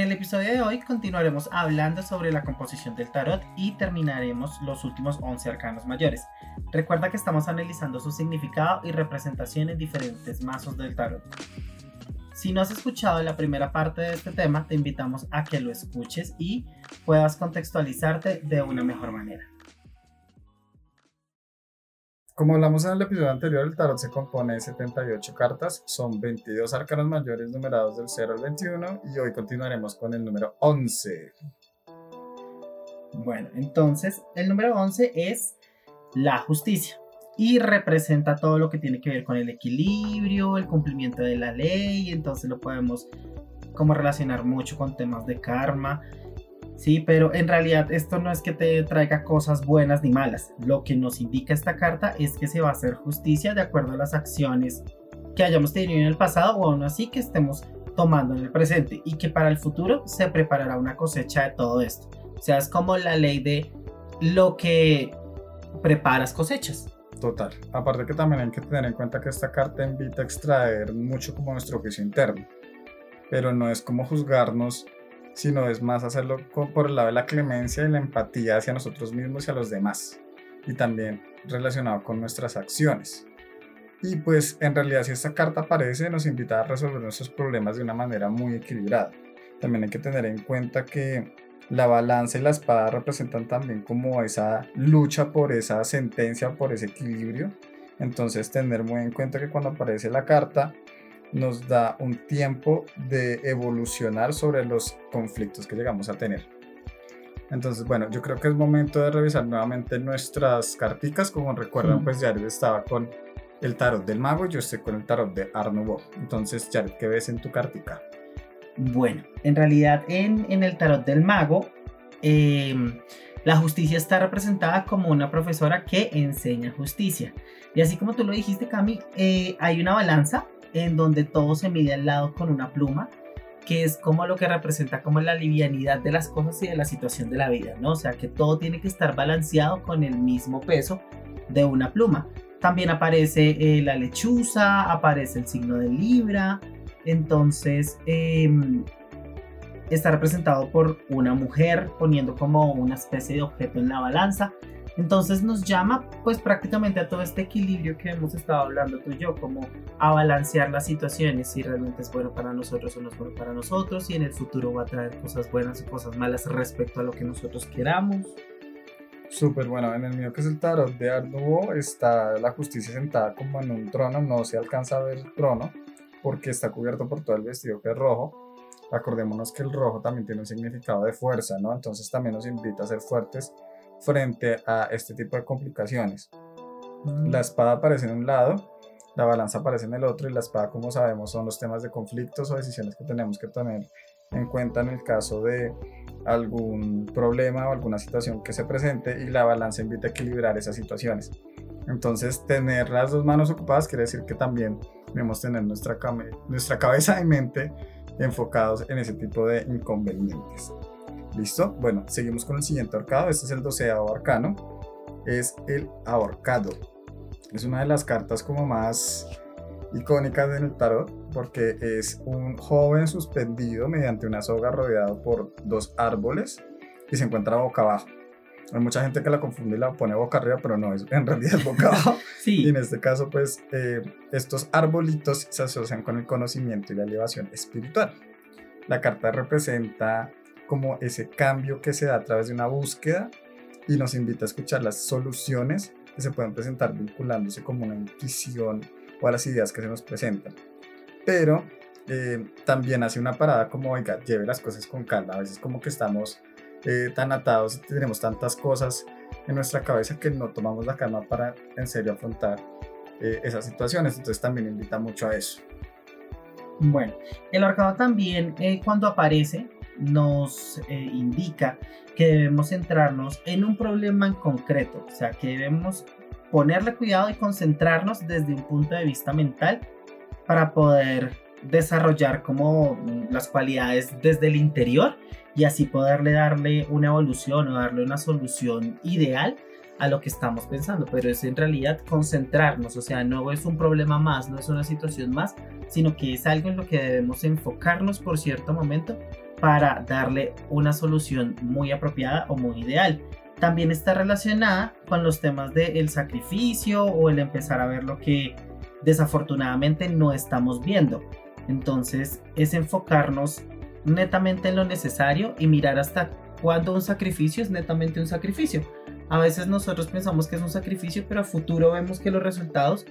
En el episodio de hoy continuaremos hablando sobre la composición del tarot y terminaremos los últimos 11 arcanos mayores. Recuerda que estamos analizando su significado y representación en diferentes mazos del tarot. Si no has escuchado la primera parte de este tema, te invitamos a que lo escuches y puedas contextualizarte de una mejor manera. Como hablamos en el episodio anterior, el tarot se compone de 78 cartas, son 22 arcanos mayores numerados del 0 al 21 y hoy continuaremos con el número 11. Bueno, entonces el número 11 es la justicia y representa todo lo que tiene que ver con el equilibrio, el cumplimiento de la ley, entonces lo podemos como relacionar mucho con temas de karma, Sí, pero en realidad esto no es que te traiga cosas buenas ni malas. Lo que nos indica esta carta es que se va a hacer justicia de acuerdo a las acciones que hayamos tenido en el pasado o aún así que estemos tomando en el presente y que para el futuro se preparará una cosecha de todo esto. O sea, es como la ley de lo que preparas cosechas. Total. Aparte que también hay que tener en cuenta que esta carta invita a extraer mucho como nuestro juicio interno. Pero no es como juzgarnos sino es más hacerlo por el lado de la clemencia y la empatía hacia nosotros mismos y a los demás, y también relacionado con nuestras acciones. Y pues en realidad si esta carta aparece nos invita a resolver nuestros problemas de una manera muy equilibrada. También hay que tener en cuenta que la balanza y la espada representan también como esa lucha por esa sentencia, por ese equilibrio. Entonces tener muy en cuenta que cuando aparece la carta nos da un tiempo de evolucionar sobre los conflictos que llegamos a tener. Entonces, bueno, yo creo que es momento de revisar nuevamente nuestras carticas. Como recuerdan, pues Jared estaba con el tarot del mago, yo estoy con el tarot de Art Entonces, Jared, ¿qué ves en tu cartica? Bueno, en realidad en, en el tarot del mago, em, la justicia está representada como una profesora que enseña justicia. Y así como tú lo dijiste, Cami, eh, hay una balanza en donde todo se mide al lado con una pluma, que es como lo que representa como la livianidad de las cosas y de la situación de la vida, ¿no? O sea, que todo tiene que estar balanceado con el mismo peso de una pluma. También aparece eh, la lechuza, aparece el signo de Libra, entonces em, está representado por una mujer poniendo como una especie de objeto en la balanza entonces nos llama pues prácticamente a todo este equilibrio que hemos estado hablando tú y yo, como a balancear las situaciones, si realmente es bueno para nosotros o no es bueno para nosotros, y en el futuro va a traer cosas buenas y cosas malas respecto a lo que nosotros queramos. Súper bueno, en el mío que es el tarot de Arduo está la justicia sentada como en un trono, no se alcanza a ver el trono porque está cubierto por todo el vestido que es rojo. Acordémonos que el rojo también tiene un significado de fuerza, ¿no? Entonces también nos invita a ser fuertes frente a este tipo de complicaciones. Mm. La espada aparece en un lado, la balanza aparece en el otro y la espada, como sabemos, son los temas de conflictos o decisiones que tenemos que tener en cuenta en el caso de algún problema o alguna situación que se presente y la balanza invita a equilibrar esas situaciones. Entonces, tener las dos manos ocupadas quiere decir que también debemos tener nuestra, nuestra cabeza y mente enfocados en ese tipo de inconvenientes. ¿Listo? Bueno, seguimos con el siguiente ahorcado. Este es el doceavo arcano. Es el ahorcado. Es una de las cartas como más icónicas en el tarot porque es un joven suspendido mediante una soga rodeado por dos árboles y se encuentra boca abajo. Hay mucha gente que la confunde y la pone boca arriba, pero no, es, en realidad es boca abajo. sí. Y en este caso, pues, eh, estos arbolitos se asocian con el conocimiento y la elevación espiritual. La carta representa como ese cambio que se da a través de una búsqueda y nos invita a escuchar las soluciones que se pueden presentar vinculándose como una intuición o a las ideas que se nos presentan. Pero eh, también hace una parada como, oiga, lleve las cosas con calma. A veces como que estamos eh, tan atados y tenemos tantas cosas en nuestra cabeza que no tomamos la calma para en serio afrontar eh, esas situaciones. Entonces también invita mucho a eso. Bueno, el arcado también cuando aparece nos eh, indica que debemos centrarnos en un problema en concreto, o sea, que debemos ponerle cuidado y concentrarnos desde un punto de vista mental para poder desarrollar como las cualidades desde el interior y así poderle darle una evolución o darle una solución ideal a lo que estamos pensando, pero es en realidad concentrarnos, o sea, no es un problema más, no es una situación más, sino que es algo en lo que debemos enfocarnos por cierto momento para darle una solución muy apropiada o muy ideal. También está relacionada con los temas del sacrificio o el empezar a ver lo que desafortunadamente no estamos viendo. Entonces es enfocarnos netamente en lo necesario y mirar hasta cuándo un sacrificio es netamente un sacrificio. A veces nosotros pensamos que es un sacrificio, pero a futuro vemos que los resultados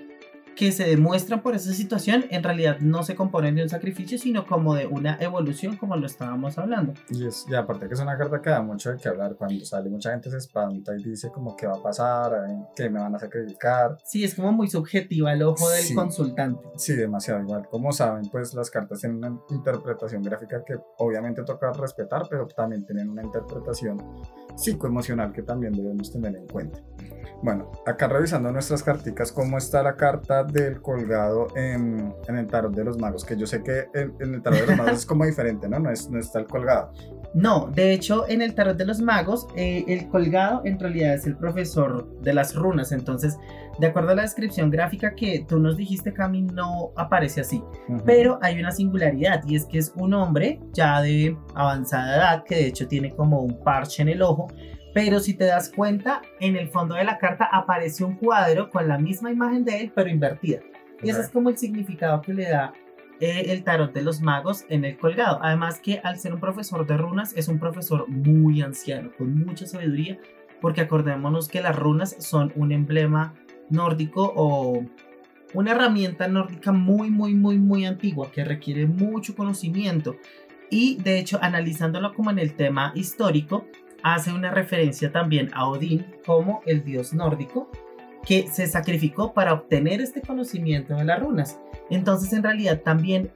que se demuestran por esa situación en realidad no se componen de un sacrificio, sino como de una evolución, como lo estábamos hablando. Y, es, y aparte que es una carta que da mucho de qué hablar. Cuando sale, mucha gente se espanta y dice como qué va a pasar, qué me van a sacrificar. Sí, es como muy subjetiva el ojo del consultante. Sí, demasiado igual. Como saben, pues las cartas tienen una interpretación gráfica que obviamente toca respetar, pero también tienen una interpretación psicoemocional que también debemos tener en cuenta. Bueno, acá revisando nuestras carticas, ¿cómo está la carta del colgado en, en el tarot de los magos? Que yo sé que en, el tarot de los magos es como diferente, ¿no? No, es, no está el colgado. No, de hecho, en el tarot de los magos, eh, el colgado en realidad es el profesor de las runas. Entonces, de acuerdo a la descripción gráfica que tú nos dijiste, Cami, no aparece así. Pero hay una singularidad y es que es un hombre ya de avanzada edad que de hecho tiene como un parche en el ojo pero si te das cuenta, en el fondo de la carta aparece un cuadro con la misma imagen de él, pero invertida. Y ese es como el significado que le da eh, el tarot de los magos en el colgado. Además que al ser un profesor de runas, es un profesor muy anciano, con mucha sabiduría, porque acordémonos que las runas son un emblema nórdico o una herramienta nórdica muy, muy, muy, muy antigua, que requiere mucho conocimiento. Y de hecho, analizándolo como en el tema histórico, hace una referencia también a Odín como el dios nórdico que se sacrificó para obtener este conocimiento de las runas. Entonces en realidad también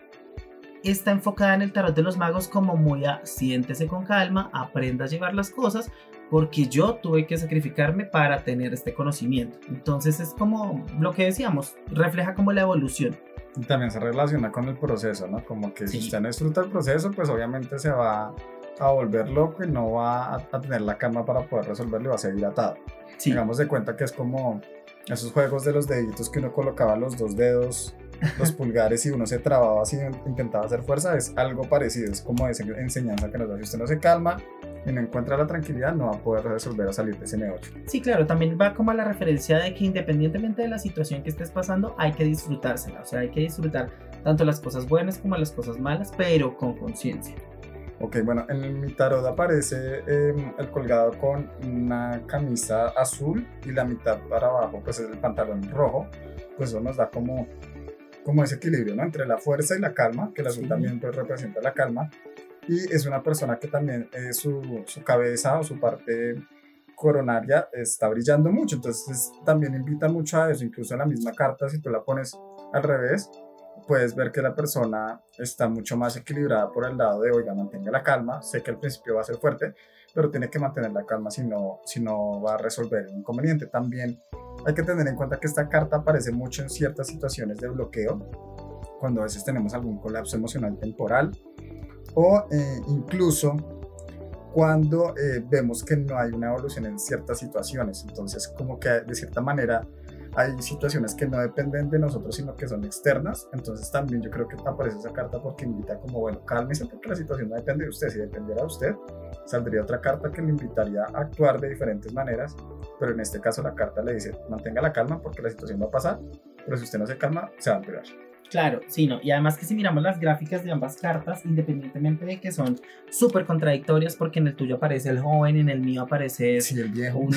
está enfocada en el tarot de los magos como muy a siéntese con calma, aprenda a llevar las cosas, porque yo tuve que sacrificarme para tener este conocimiento. Entonces es como lo que decíamos, refleja como la evolución. Y también se relaciona con el proceso, ¿no? Como que si usted no disfruta el proceso, pues obviamente se va a volver loco y no va a, tener la calma para poder resolverlo y va a seguir atado. Sí. Digamos de cuenta que es como esos juegos de los deditos que uno colocaba los dos dedos, los pulgares y uno se trababa así, intentaba hacer fuerza, es algo parecido, es como esa enseñanza que nos da. Si usted no se calma y no encuentra la tranquilidad, no va a poder resolver a salir de ese negocio. Sí, claro, también va como a la referencia de que independientemente de la situación que estés pasando, hay que disfrutársela, o sea, hay que disfrutar tanto las cosas buenas como las cosas malas, pero con conciencia. Ok, bueno, en mi tarot aparece em, el colgado con una camisa azul y la mitad para abajo, pues es el pantalón rojo. Pues eso nos da como, como ese equilibrio, ¿no? Entre la fuerza y la calma, que el azul también pues, representa la calma. Y es una persona que también eh, su, su cabeza o su parte coronaria está brillando mucho, entonces también invita mucho a eso, incluso en la misma carta, si tú la pones al revés, puedes ver que la persona está mucho más equilibrada por el lado de, oiga, mantenga la calma, sé que al principio va a ser fuerte, pero tiene que mantener la calma si no, si no va a resolver el inconveniente. También hay que tener en cuenta que esta carta aparece mucho en ciertas situaciones de bloqueo, cuando a veces tenemos algún colapso emocional temporal o eh, incluso cuando eh, vemos que no hay una evolución en ciertas situaciones. Entonces, como que de cierta manera hay situaciones que no dependen de nosotros, sino que son externas. Entonces también yo creo que aparece esa carta porque invita como, bueno, cálmese porque la situación no depende de usted. Si dependiera de usted, saldría otra carta que le invitaría a actuar de diferentes maneras. Pero en este caso la carta le dice, mantenga la calma porque la situación va a pasar. Pero si usted no se calma, se va a empeorar. Claro, sí, no. Y además que si miramos las gráficas de ambas cartas, independientemente de que son súper contradictorias, porque en el tuyo aparece el joven, en el mío aparece sí, el viejo.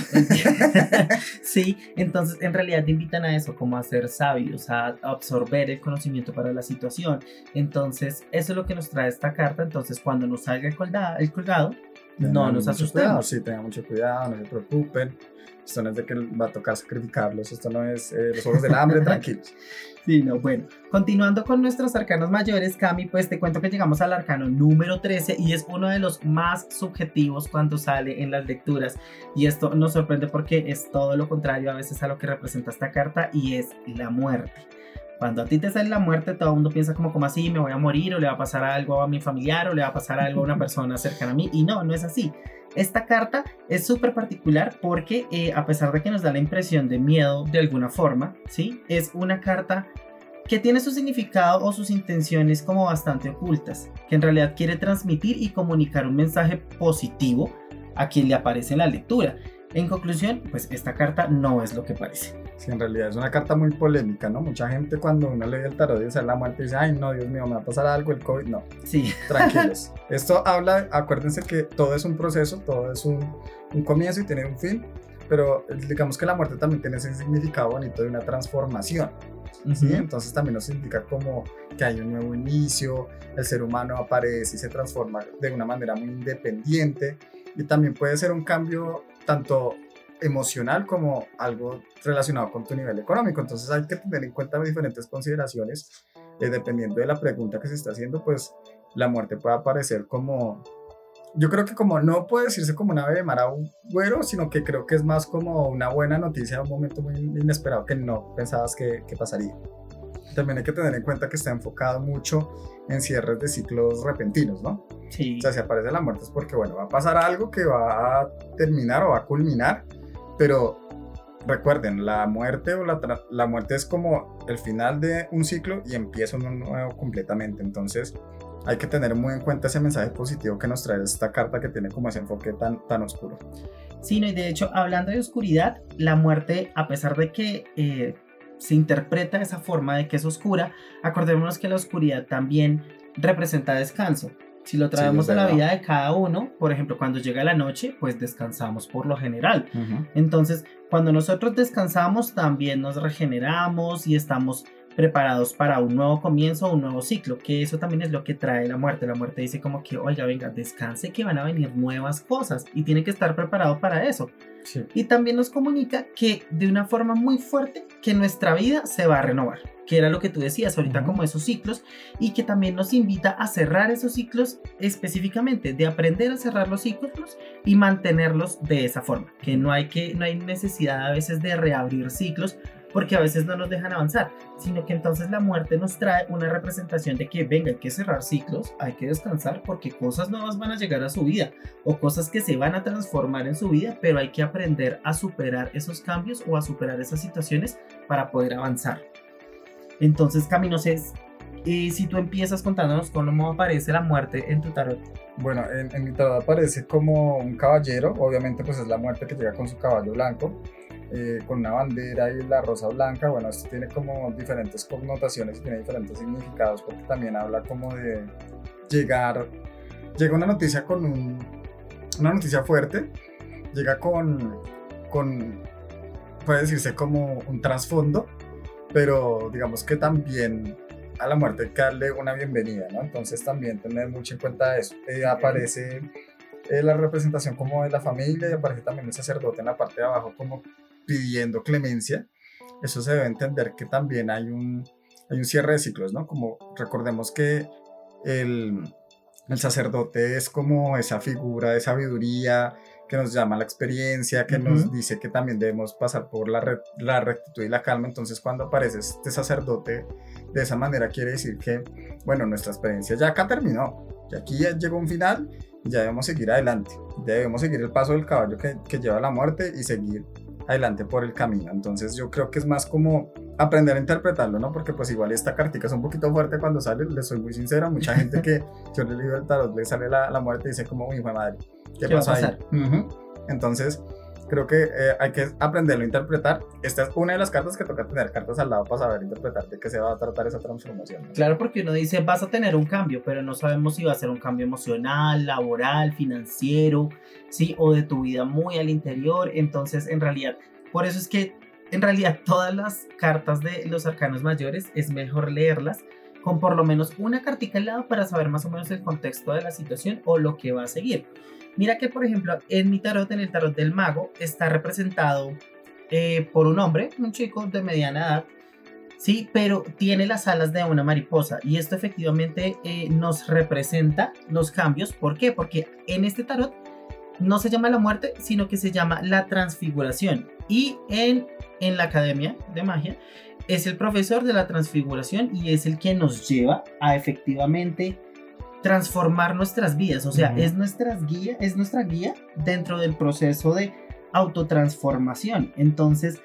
sí, entonces en realidad te invitan a eso, como a ser sabios, a absorber el conocimiento para la situación. Entonces, eso es lo que nos trae esta carta. Entonces, cuando nos salga el colgado, el colgado no nos asustemos. Sí, tengan mucho cuidado, no se preocupen. Esto no es de que va a tocar sacrificarlos, esto no es eh, los ojos del hambre, tranquilos. Sí, no, bueno. Continuando con nuestros arcanos mayores, Cami, pues te cuento que llegamos al arcano número 13 y es uno de los más subjetivos cuando sale en las lecturas. Y esto nos sorprende porque es todo lo contrario a veces a lo que representa esta carta y es la muerte. Cuando a ti te sale la muerte, todo el mundo piensa como, como así, me voy a morir o le va a pasar algo a mi familiar o le va a pasar algo a una persona cercana a mí. Y no, no es así. Esta carta es súper particular porque eh, a pesar de que nos da la impresión de miedo de alguna forma, ¿sí? Es una carta que tiene su significado o sus intenciones como bastante ocultas, que en realidad quiere transmitir y comunicar un mensaje positivo a quien le aparece en la lectura. En conclusión, pues esta carta no es lo que parece. Sí, en realidad es una carta muy polémica, ¿no? Mucha gente cuando uno lee el tarot y la muerte dice, ay, no, Dios mío, me va a pasar algo, el COVID. No, sí. tranquilos. Esto habla, acuérdense que todo es un proceso, todo es un, un comienzo y tiene un fin, pero digamos que la muerte también tiene ese significado bonito de una transformación. ¿sí? Entonces también nos indica como que hay un nuevo inicio, el ser humano aparece y se transforma de una manera muy independiente y también puede ser un cambio tanto emocional como algo relacionado con tu nivel económico. Entonces hay que tener en cuenta diferentes consideraciones. Eh, dependiendo de la pregunta que se está haciendo, pues la muerte puede aparecer como, yo creo que como no puede decirse como una de mar güero, sino que creo que es más como una buena noticia, un momento muy inesperado que no pensabas que, que pasaría. También hay que tener en cuenta que está enfocado mucho en cierres de ciclos repentinos, ¿no? Sí. O sea, si aparece la muerte es porque, bueno, va a pasar algo que va a terminar o va a culminar, pero recuerden, la muerte o la, la muerte es como el final de un ciclo y empieza uno nuevo completamente. Entonces, hay que tener muy en cuenta ese mensaje positivo que nos trae esta carta que tiene como ese enfoque tan, tan oscuro. Sí, no, y de hecho, hablando de oscuridad, la muerte, a pesar de que eh, se interpreta esa forma de que es oscura, acordémonos que la oscuridad también representa descanso. Si lo traemos a la vida de cada uno, por ejemplo, cuando llega la noche, pues descansamos por lo general. Entonces, cuando nosotros descansamos, también nos regeneramos y estamos preparados para un nuevo comienzo, un nuevo ciclo, que eso también es lo que trae la muerte. La muerte dice como que, oiga, venga, descanse que van a venir nuevas cosas y tiene que estar preparado para eso. Y también nos comunica que de una forma muy fuerte que nuestra vida se va a renovar, que era lo que tú decías ahorita como esos ciclos y que también nos invita a cerrar esos ciclos específicamente, de aprender a cerrar los ciclos y mantenerlos de esa forma, que no hay que no hay necesidad a veces de reabrir ciclos porque a veces no nos dejan avanzar, sino que entonces la muerte nos trae una representación de que venga, hay que cerrar ciclos, hay que descansar porque cosas nuevas van a llegar a su vida o cosas que se van a transformar en su vida, pero hay que aprender a superar esos cambios o a superar esas situaciones para poder avanzar. Entonces, Caminos es y si tú empiezas contándonos cómo aparece la muerte en tu tarot. Bueno, en, en, mi tarot aparece como un caballero, obviamente pues es la muerte que llega con su caballo blanco. Eh, con una bandera y la rosa blanca, bueno, esto tiene como diferentes connotaciones y tiene diferentes significados porque también habla como de llegar, llega una noticia con un, una noticia fuerte, llega con, con, puede decirse como un trasfondo, pero digamos que también a la muerte hay que darle una bienvenida, ¿no? Entonces también tener mucho en cuenta eso. Eh, aparece eh, la representación como de la familia y aparece también el sacerdote en la parte de abajo como pidiendo clemencia, eso se debe entender que también hay un, hay un cierre de ciclos, ¿no? Como recordemos que el, el sacerdote es como esa figura de sabiduría que nos llama la experiencia, que nos dice que también debemos pasar por la, la rectitud y la calma. Entonces, cuando aparece este sacerdote de esa manera, quiere decir que, bueno, nuestra experiencia ya acá terminó, y aquí ya llegó un final y ya debemos seguir adelante. Debemos seguir el paso del caballo que, que lleva a la muerte y seguir adelante por el camino. Entonces yo creo que es más como aprender a interpretarlo, ¿no? Porque pues igual esta cartica es un poquito fuerte cuando sale, le soy muy sincera, mucha gente que yo le digo el tarot, le sale la, la muerte y dice como, mi madre, ¿qué, ¿Qué pasó ahí? Entonces creo que eh, hay que aprenderlo a interpretar. Esta es una de las cartas que toca tener cartas al lado para saber interpretar de qué se va a tratar esa transformación. Claro, porque uno dice vas a tener un cambio, pero no sabemos si va a ser un cambio emocional, laboral, financiero, sí, o de tu vida muy al interior. Entonces, en realidad, por eso es que en realidad todas las cartas de los arcanos mayores es mejor leerlas con por lo menos una cartica al lado para saber más o menos el contexto de la situación o lo que va a seguir. Mira que, por ejemplo, en mi tarot, en el tarot del mago, está representado eh, por un hombre, un chico de mediana edad, sí, pero tiene las alas de una mariposa. Y esto efectivamente eh, nos representa los cambios. ¿Por qué? Porque en este tarot no se llama la muerte, sino que se llama la transfiguración. Y en, en la academia de magia es el profesor de la transfiguración y es el que nos lleva a efectivamente transformar nuestras vidas, o sea, es, nuestra guía, es nuestra guía dentro del proceso de autotransformación. Entonces,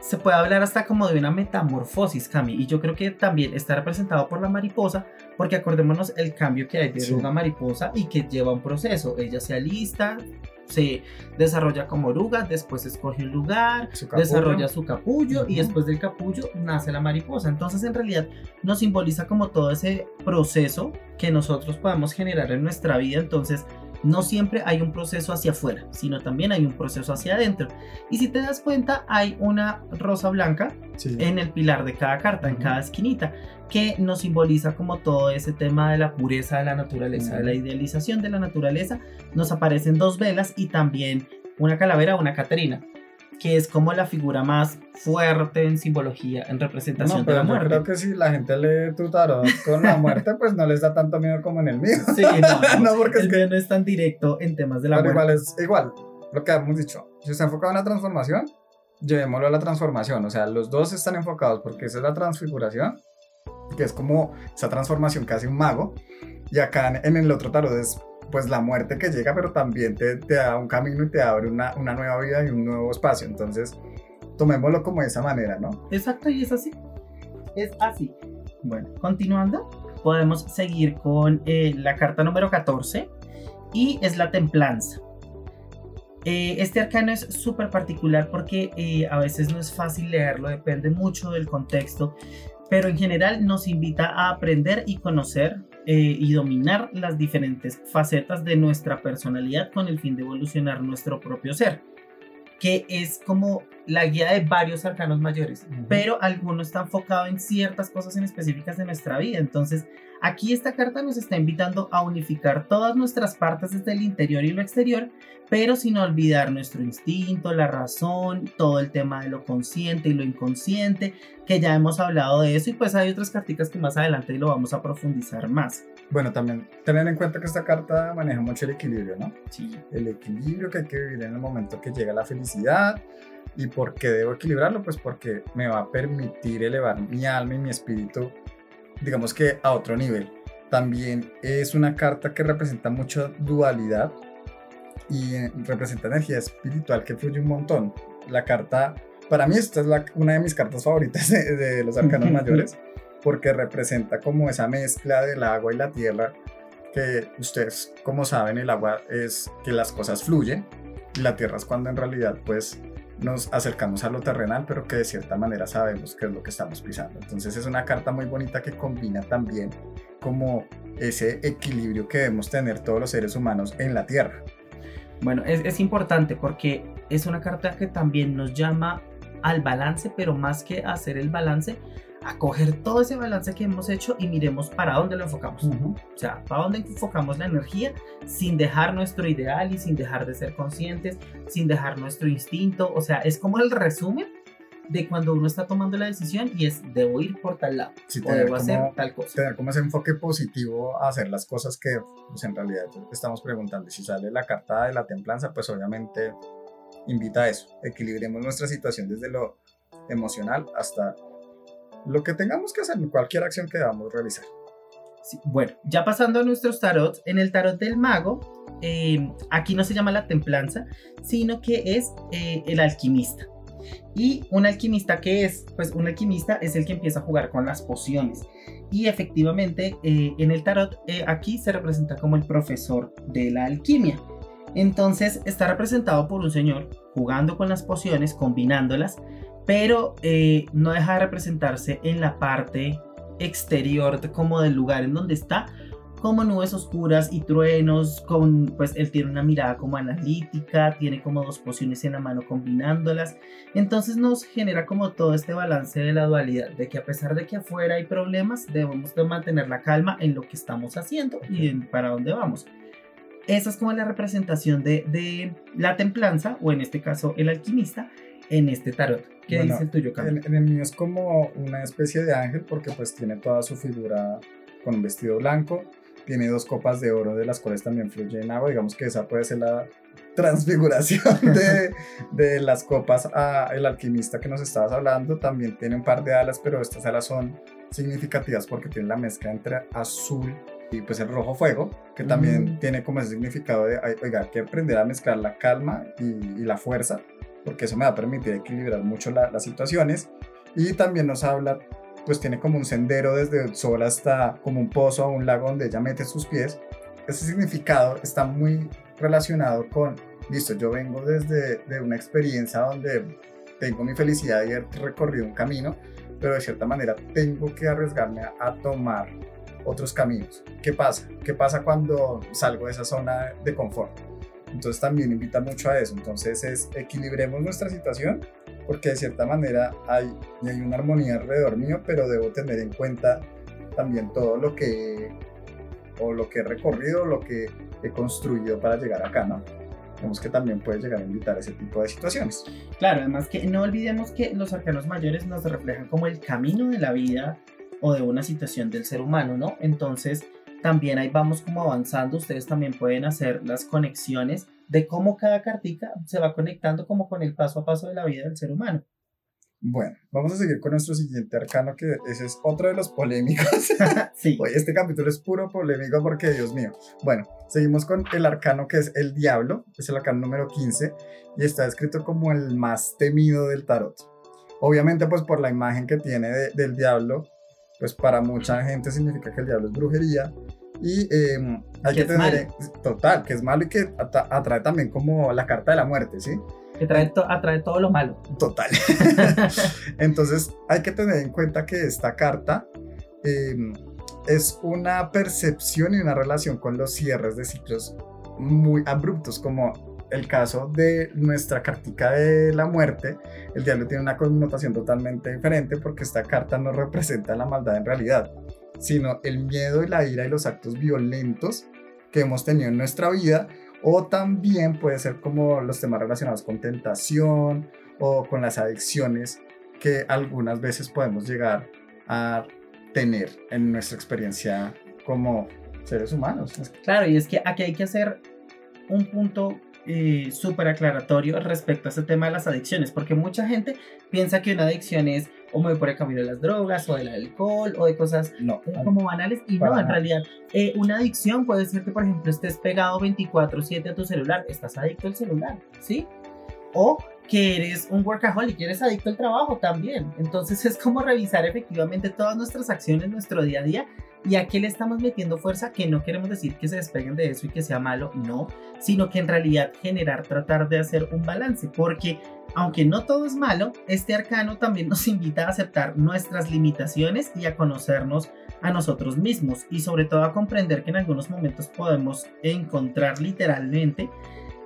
se puede hablar hasta como de una metamorfosis, Cami, y yo creo que también está representado por la mariposa, porque acordémonos el cambio que hay de Sí. oruga mariposa y que lleva un proceso. Ella se alista, se desarrolla como oruga, después escoge un lugar, Su desarrolla su capullo y Ujú. después del capullo nace la mariposa. Entonces en realidad nos simboliza como todo ese proceso que nosotros podemos generar en nuestra vida. Entonces no siempre hay un proceso hacia afuera, sino también hay un proceso hacia adentro. Y si te das cuenta, hay una rosa blanca Sí. en el pilar de cada carta, en cada esquinita, que nos simboliza como todo ese tema de la pureza de la naturaleza, de la idealización de la naturaleza. Nos aparecen dos velas y también una calavera, una Caterina, que es como la figura más fuerte en simbología, en representación No, de la pero yo muerte. creo que si la gente lee tu tarot con la muerte, pues no les da tanto miedo como en el mío. Sí, no, no, No, porque es el que- mío no es tan directo en temas de la Pero muerte. igual es igual, lo que hemos dicho. Si está enfocado en la transformación, llevémoslo a la transformación. O sea, los dos están enfocados porque esa es la transfiguración, que es como esa transformación que hace un mago. Y acá en, en el otro tarot es pues la muerte que llega, pero también te, te da un camino y te abre una, una nueva vida y un nuevo espacio. Entonces, tomémoslo como de esa manera, ¿no? Exacto, y es así. Es así. Bueno, continuando, podemos seguir con eh, la carta número 14 y es la templanza. Eh, este arcano es súper particular porque eh, a veces no es fácil leerlo, depende mucho del contexto, pero en general nos invita a aprender y conocer eh, y dominar las diferentes facetas de nuestra personalidad con el fin de evolucionar nuestro propio ser, que es como la guía de varios arcanos mayores, pero alguno está enfocado en ciertas cosas en específicas de nuestra vida. Entonces, aquí esta carta nos está invitando a unificar todas nuestras partes desde el interior y lo exterior, pero sin olvidar nuestro instinto, la razón, todo el tema de lo consciente y lo inconsciente, que ya hemos hablado de eso y pues hay otras carticas que más adelante lo vamos a profundizar más. Bueno, también tener en cuenta que esta carta maneja mucho el equilibrio, ¿no? Sí. el equilibrio que hay que vivir en el momento que llega la felicidad. ¿Y por qué debo equilibrarlo? Pues porque me va a permitir elevar mi alma y mi espíritu, digamos que a otro nivel. También es una carta que representa mucha dualidad y eh, representa energía espiritual que fluye un montón. La carta, para mí esta es la- una de mis cartas favoritas de, de los arcanos mayores, porque representa como esa mezcla del agua y la tierra que ustedes, como saben, el agua es que las cosas fluyen y la tierra es cuando en realidad pues nos acercamos a lo terrenal, pero que de cierta manera sabemos qué es lo que estamos pisando. Entonces es una carta muy bonita que combina también como ese equilibrio que debemos tener todos los seres humanos en la tierra. Bueno, es, es importante porque es una carta que también nos llama al balance, pero más que hacer el balance, a coger todo ese balance que hemos hecho y miremos para dónde lo enfocamos. O sea, para dónde enfocamos la energía sin dejar nuestro ideal y sin dejar de ser conscientes, sin dejar nuestro instinto. O sea, es como el resumen de cuando uno está tomando la decisión y es debo ir por tal lado Sí, o debo hacer como- tal cosa. Tener como ese enfoque positivo a hacer las cosas que pues, en realidad estamos preguntando. Si sale la carta de la templanza, pues obviamente invita a eso. Equilibremos nuestra situación desde lo emocional hasta lo que tengamos que hacer, cualquier acción que debamos realizar. Sí, bueno, ya pasando a nuestros tarots, en el tarot del mago, eh, aquí no se llama la templanza, sino que es eh, el alquimista. Y un alquimista que es, pues un alquimista es el que empieza a jugar con las pociones. Y efectivamente, eh, en el tarot, eh, aquí se representa como el profesor de la alquimia. Entonces está representado por un señor jugando con las pociones, combinándolas, pero eh, no deja de representarse en la parte exterior como del lugar en donde está, como nubes oscuras y truenos, con pues él tiene una mirada como analítica, tiene como dos pociones en la mano combinándolas, entonces nos genera como todo este balance de la dualidad, de que a pesar de que afuera hay problemas, debemos de mantener la calma en lo que estamos haciendo y en para dónde vamos. Esa es como la representación de, de la templanza, o en este caso el alquimista, en este tarot. ¿Qué Bueno, dice el tuyo, Camilo? El mío es como una especie de ángel porque pues tiene toda su figura con un vestido blanco, tiene dos copas de oro de las cuales también fluye en agua, digamos que esa puede ser la transfiguración de, de las copas a el alquimista que nos estabas hablando, también tiene un par de alas, pero estas alas son significativas porque tienen la mezcla entre azul y pues el rojo fuego, que también Mm. tiene como ese significado de, oiga, hay que aprender a mezclar la calma y, y la fuerza porque eso me va a permitir equilibrar mucho las situaciones. Y también nos habla, pues tiene como un sendero desde el sol hasta como un pozo o un lago donde ella mete sus pies. Ese significado está muy relacionado con, listo, yo vengo desde de una experiencia donde tengo mi felicidad y he recorrido un camino, pero de cierta manera tengo que arriesgarme a, tomar otros caminos. ¿Qué pasa? ¿Qué pasa cuando salgo de esa zona de confort? Entonces también invita mucho a eso. Entonces es equilibremos nuestra situación porque de cierta manera hay, hay una armonía alrededor mío, pero debo tener en cuenta también todo lo que o lo que he recorrido, lo que he construido para llegar acá, ¿no? Vemos que también puede llegar a invitar ese tipo de situaciones. Claro, además que no olvidemos que los arcanos mayores nos reflejan como el camino de la vida o de una situación del ser humano, ¿no? Entonces, también ahí vamos como avanzando, ustedes también pueden hacer las conexiones de cómo cada cartica se va conectando como con el paso a paso de la vida del ser humano. Bueno, vamos a seguir con nuestro siguiente arcano, que ese es otro de los polémicos. sí. Oye, este capítulo es puro polémico porque, Dios mío. Bueno, seguimos con el arcano que es el diablo, es el arcano número 15 y está escrito como el más temido del tarot. Obviamente, pues por la imagen que tiene del diablo, pues para mucha gente significa que el diablo es brujería. Y em, hay que, tener, total, que es malo y que atrae también como la carta de la muerte, ¿sí? que trae, atrae todo lo malo. Total. Entonces hay que tener en cuenta que esta carta em, es una percepción y una relación con los cierres de ciclos muy abruptos, como el caso de nuestra cartica de la muerte, el diablo tiene una connotación totalmente diferente porque esta carta no representa la maldad en realidad, sino el miedo y la ira y los actos violentos que hemos tenido en nuestra vida o también puede ser como los temas relacionados con tentación o con las adicciones que algunas veces podemos llegar a tener en nuestra experiencia como seres humanos. Claro, y es que aquí hay que hacer un punto eh, súper aclaratorio respecto a este tema de las adicciones, porque mucha gente piensa que una adicción es o me voy por el camino de las drogas o del alcohol o de cosas no, como banales y no, en realidad eh, una adicción puede ser que por ejemplo estés pegado 24/7 a tu celular, estás adicto al celular, ¿sí? O que eres un workaholic, eres adicto al trabajo también. Entonces es como revisar efectivamente todas nuestras acciones, nuestro día a día y a qué le estamos metiendo fuerza, que no queremos decir que se despeguen de eso y que sea malo, no, sino que en realidad generar, tratar de hacer un balance, porque aunque no todo es malo, este arcano también nos invita a aceptar nuestras limitaciones y a conocernos a nosotros mismos y sobre todo a comprender que en algunos momentos podemos encontrar literalmente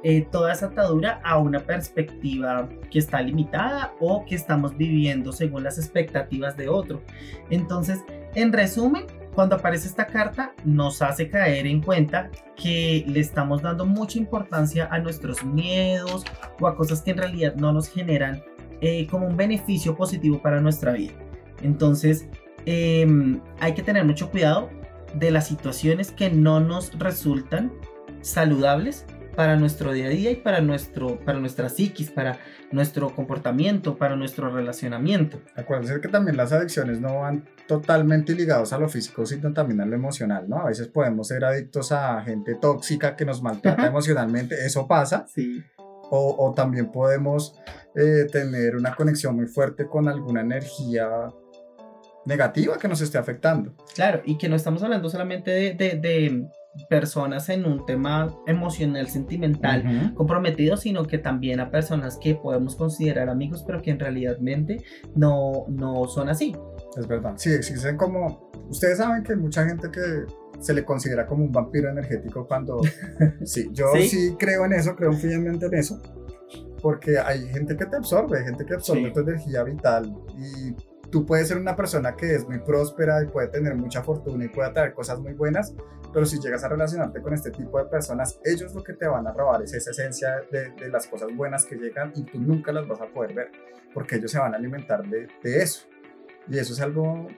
eh, toda esa atadura a una perspectiva que está limitada o que estamos viviendo según las expectativas de otro. Entonces, en resumen, cuando aparece esta carta nos hace caer en cuenta que le estamos dando mucha importancia a nuestros miedos o a cosas que en realidad no nos generan eh, como un beneficio positivo para nuestra vida. Entonces, em, hay que tener mucho cuidado de las situaciones que no nos resultan saludables para nuestro día a día y para, nuestro, para nuestra psiquis, para nuestro comportamiento, para nuestro relacionamiento. Acuérdense que también las adicciones no van totalmente ligados a lo físico, sino también a lo emocional, ¿no? A veces podemos ser adictos a gente tóxica que nos maltrata emocionalmente, eso pasa. Sí. O, o también podemos eh, tener una conexión muy fuerte con alguna energía negativa que nos esté afectando. Claro, y que no estamos hablando solamente de, de personas en un tema emocional, sentimental, comprometido, sino que también a personas que podemos considerar amigos, pero que en realidad no, no son así. Es verdad. Sí, existen como. Ustedes saben que hay mucha gente que se le considera como un vampiro energético cuando. sí, yo ¿Sí? creo en eso, creo fielmente en eso. Porque hay gente que te absorbe, hay gente que absorbe tu energía vital y tú puedes ser una persona que es muy próspera y puede tener mucha fortuna y puede traer cosas muy buenas, pero si llegas a relacionarte con este tipo de personas, ellos lo que te van a robar es esa esencia de, las cosas buenas que llegan y tú nunca las vas a poder ver, porque ellos se van a alimentar de, eso. Y eso es algo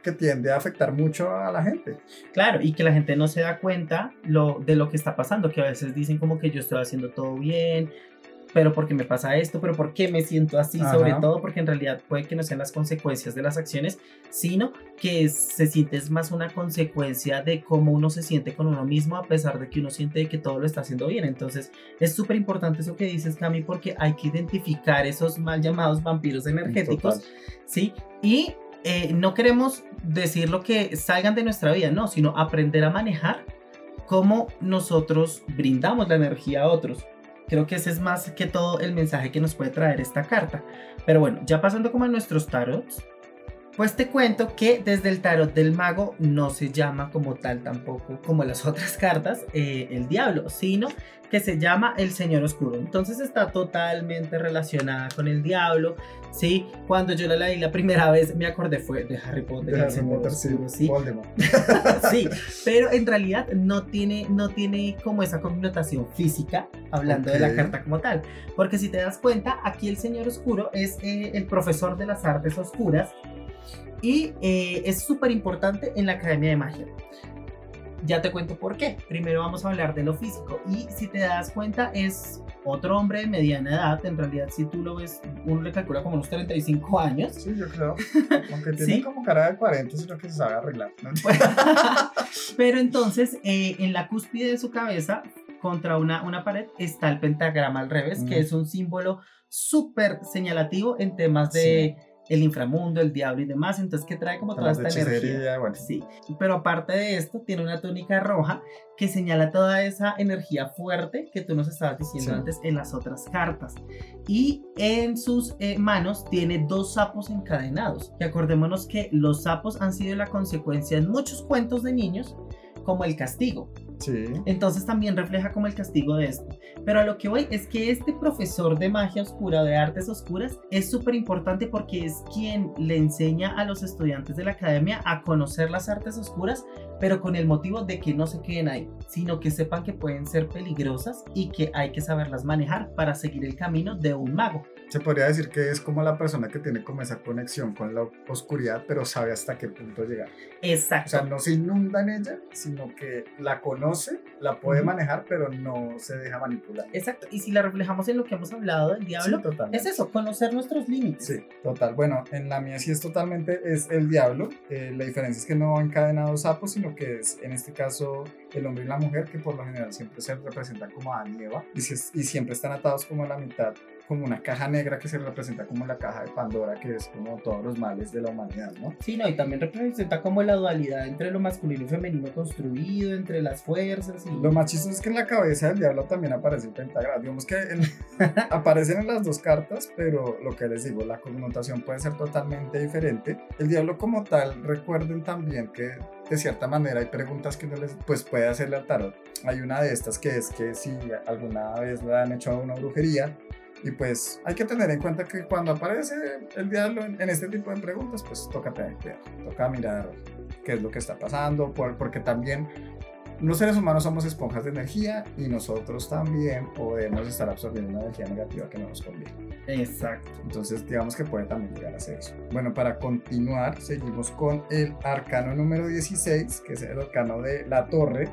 que tiende a afectar mucho a la gente. Claro, y que la gente no se da cuenta de lo que está pasando, que a veces dicen como que yo estoy haciendo todo bien, pero porque me pasa esto, pero por qué me siento así, sobre todo porque en realidad puede que no sean las consecuencias de las acciones, sino que se siente más una consecuencia de cómo uno se siente con uno mismo a pesar de que uno siente que todo lo está haciendo bien. Entonces es súper importante eso que dices, Cami, porque hay que identificar esos mal llamados vampiros energéticos, ¿sí? Y eh, no queremos decir lo que salgan de nuestra vida, no, sino aprender a manejar cómo nosotros brindamos la energía a otros. Creo que ese es más que todo el mensaje que nos puede traer esta carta. Pero bueno, ya pasando como a nuestros tarots, pues te cuento que desde el tarot del mago no se llama como tal tampoco como las otras cartas eh, el diablo, sino que se llama el señor oscuro. Entonces está totalmente relacionada con el diablo. Sí, cuando yo la leí la primera vez me acordé fue de Harry Potter, el señor oscuro, sí. sí, pero en realidad no tiene, no tiene como esa connotación física hablando de la carta como tal. Porque si te das cuenta, aquí el señor oscuro es eh, el profesor de las artes oscuras y eh, es súper importante en la Academia de Magia. Ya te cuento por qué. Primero vamos a hablar de lo físico. Y si te das cuenta, es otro hombre de mediana edad. En realidad, si tú lo ves, uno le calcula como unos 35 años. Sí, yo creo. Aunque tiene como cara de 40, sino que se sabe arreglar. Pero entonces, eh, en la cúspide de su cabeza, contra una, una pared, está el pentagrama al revés, que es un símbolo súper señalativo en temas de el inframundo, el diablo y demás, entonces que trae como toda esta energía. Sí, pero aparte de esto, tiene una túnica roja que señala toda esa energía fuerte que tú nos estabas diciendo antes en las otras cartas. Y en sus eh, manos tiene dos sapos encadenados. Y acordémonos que los sapos han sido la consecuencia en muchos cuentos de niños como el castigo. Entonces también refleja como el castigo de esto. Pero a lo que voy es que este profesor de magia oscura, de artes oscuras, es súper importante porque es quien le enseña a los estudiantes de la academia a conocer las artes oscuras, pero con el motivo de que no se queden ahí, sino que sepan que pueden ser peligrosas y que hay que saberlas manejar para seguir el camino de un mago. Se podría decir que es como la persona que tiene como esa conexión con la oscuridad, pero sabe hasta qué punto llegar. Exacto. O sea, no se inunda en ella, sino que la conoce, la puede manejar, pero no se deja manipular. Exacto. Y si la reflejamos en lo que hemos hablado del diablo, es eso, conocer nuestros límites. Sí, total. Bueno, en la mía sí es totalmente, es el diablo. Eh, la diferencia es que no va encadenado sapos, sino que es, en este caso, el hombre y la mujer, que por lo general siempre se representan como Adán y Eva, y, y siempre están atados como a la mitad como una caja negra que se representa como la caja de Pandora, que es como todos los males de la humanidad, ¿no? Sí, no, y también representa como la dualidad entre lo masculino y femenino construido, entre las fuerzas. Y... Lo más chistoso es que en la cabeza del diablo también aparece el pentagrama. Digamos que aparecen en las dos cartas, pero lo que les digo, la connotación puede ser totalmente diferente. El diablo como tal, recuerden también que de cierta manera hay preguntas que no les pues puede hacerle al tarot. Hay una de estas que es que si alguna vez le han hecho una brujería, y pues hay que tener en cuenta que cuando aparece el diablo en, este tipo de preguntas, pues toca tener cuidado, toca mirar qué es lo que está pasando, porque también los seres humanos somos esponjas de energía y nosotros también podemos estar absorbiendo una energía negativa que no nos conviene. Exacto. Entonces, digamos que puede también llegar a ser eso. Bueno, para continuar, seguimos con el arcano número 16, que es el arcano de la torre,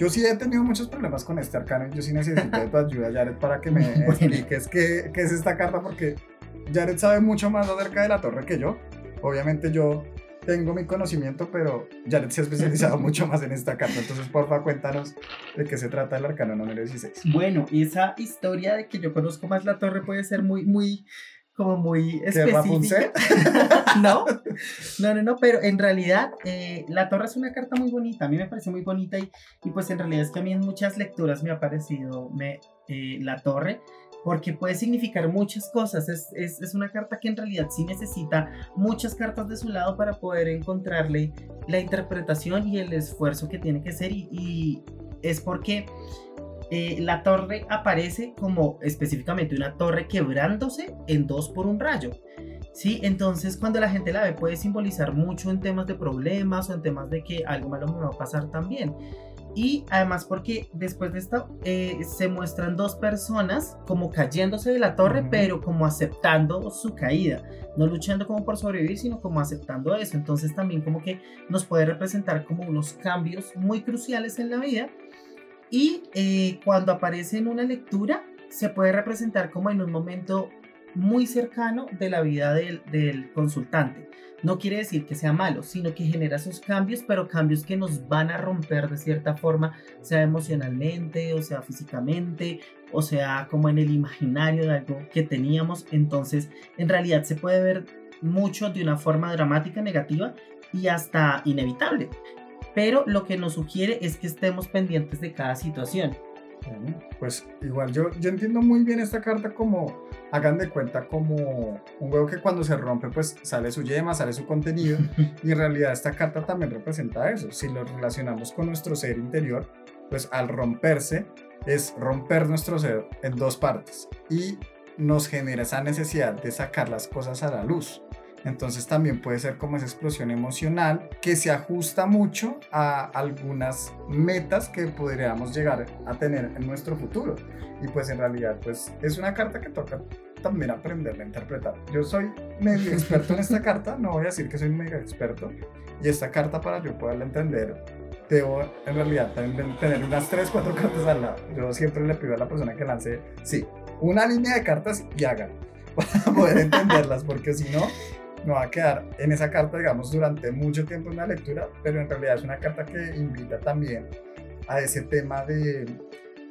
yo sí he tenido muchos problemas con este arcano y yo sí necesito de tu ayuda, Jared, para que me expliques qué, qué es esta carta, porque Jared sabe mucho más acerca de la torre que yo. Obviamente yo tengo mi conocimiento, pero Jared se ha especializado mucho más en esta carta. Entonces, porfa, cuéntanos de qué se trata el arcano número 16. Bueno, esa historia de que yo conozco más la torre puede ser muy, muy como muy específica. no, no, no, no, pero en realidad eh, la torre es una carta muy bonita, a mí me parece muy bonita y, y pues en realidad es que a mí en muchas lecturas me ha parecido me, eh, la torre porque puede significar muchas cosas, es, es, es, una carta que en realidad sí necesita muchas cartas de su lado para poder encontrarle la interpretación y el esfuerzo que tiene que ser y, y es porque eh, la torre aparece como específicamente una torre quebrándose en dos por un rayo. ¿sí? Entonces cuando la gente la ve puede simbolizar mucho en temas de problemas o en temas de que algo malo me va a pasar también. Y además porque después de esto eh, se muestran dos personas como cayéndose de la torre, pero como aceptando su caída, no luchando como por sobrevivir, sino como aceptando eso. Entonces también como que nos puede representar como unos cambios muy cruciales en la vida y eh, cuando aparece en una lectura, se puede representar como en un momento muy cercano de la vida del, del, consultante. No quiere decir que sea malo, sino que genera esos cambios, pero cambios que nos van a romper de cierta forma, sea emocionalmente, o sea físicamente, o sea como en el imaginario de algo que teníamos. Entonces, en realidad se puede ver mucho de una forma dramática, negativa y hasta inevitable. Pero lo que nos sugiere es que estemos pendientes de cada situación pues igual yo, yo entiendo muy bien esta carta como, hagan de cuenta como un huevo que cuando se rompe pues sale su yema, sale su contenido y en realidad esta carta también representa eso. Si lo relacionamos con nuestro ser interior, pues al romperse es romper nuestro ser en dos partes y nos genera esa necesidad de sacar las cosas a la luz. Entonces también puede ser como esa explosión emocional que se ajusta mucho a algunas metas que podríamos llegar a tener en nuestro futuro. Y pues en realidad pues es una carta que toca también aprenderla a interpretar. Yo soy medio experto en esta carta, no voy a decir que soy mega experto. Y esta carta para yo poderla entender, debo en realidad también tener unas 3, 4 cartas al lado. Yo siempre le pido a la persona que lance, sí, una línea de cartas y hagan para poder entenderlas, porque si no, no va a quedar en esa carta, digamos, durante mucho tiempo en la lectura, pero en realidad es una carta que invita también a ese tema de,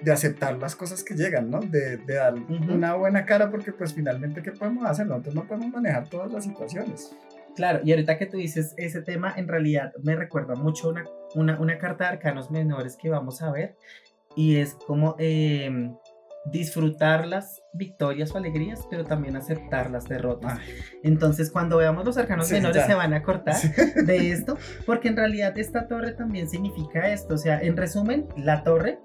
de aceptar las cosas que llegan, ¿no? De, de dar una buena cara, porque pues finalmente, ¿qué podemos hacer? Nosotros no podemos manejar todas las situaciones. Claro, y ahorita que tú dices ese tema, en realidad me recuerda mucho una, una, una carta de arcanos menores que vamos a ver, y es como... Eh, disfrutar las victorias o alegrías, pero también aceptar las derrotas. Entonces, cuando veamos los arcanos menores, se van a cortar de esto, porque en realidad esta torre también significa esto. O sea, en resumen, la torre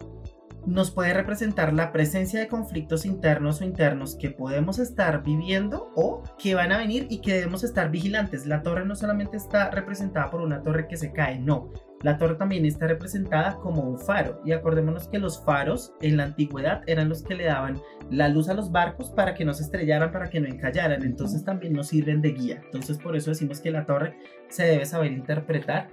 nos puede representar la presencia de conflictos internos o internos que podemos estar viviendo o que van a venir y que debemos estar vigilantes. La torre no solamente está representada por una torre que se cae, no. La torre también está representada como un faro y acordémonos que los faros en la antigüedad eran los que le daban la luz a los barcos para que no se estrellaran, para que no encallaran, entonces también nos sirven de guía. Entonces por eso decimos que la torre se debe saber interpretar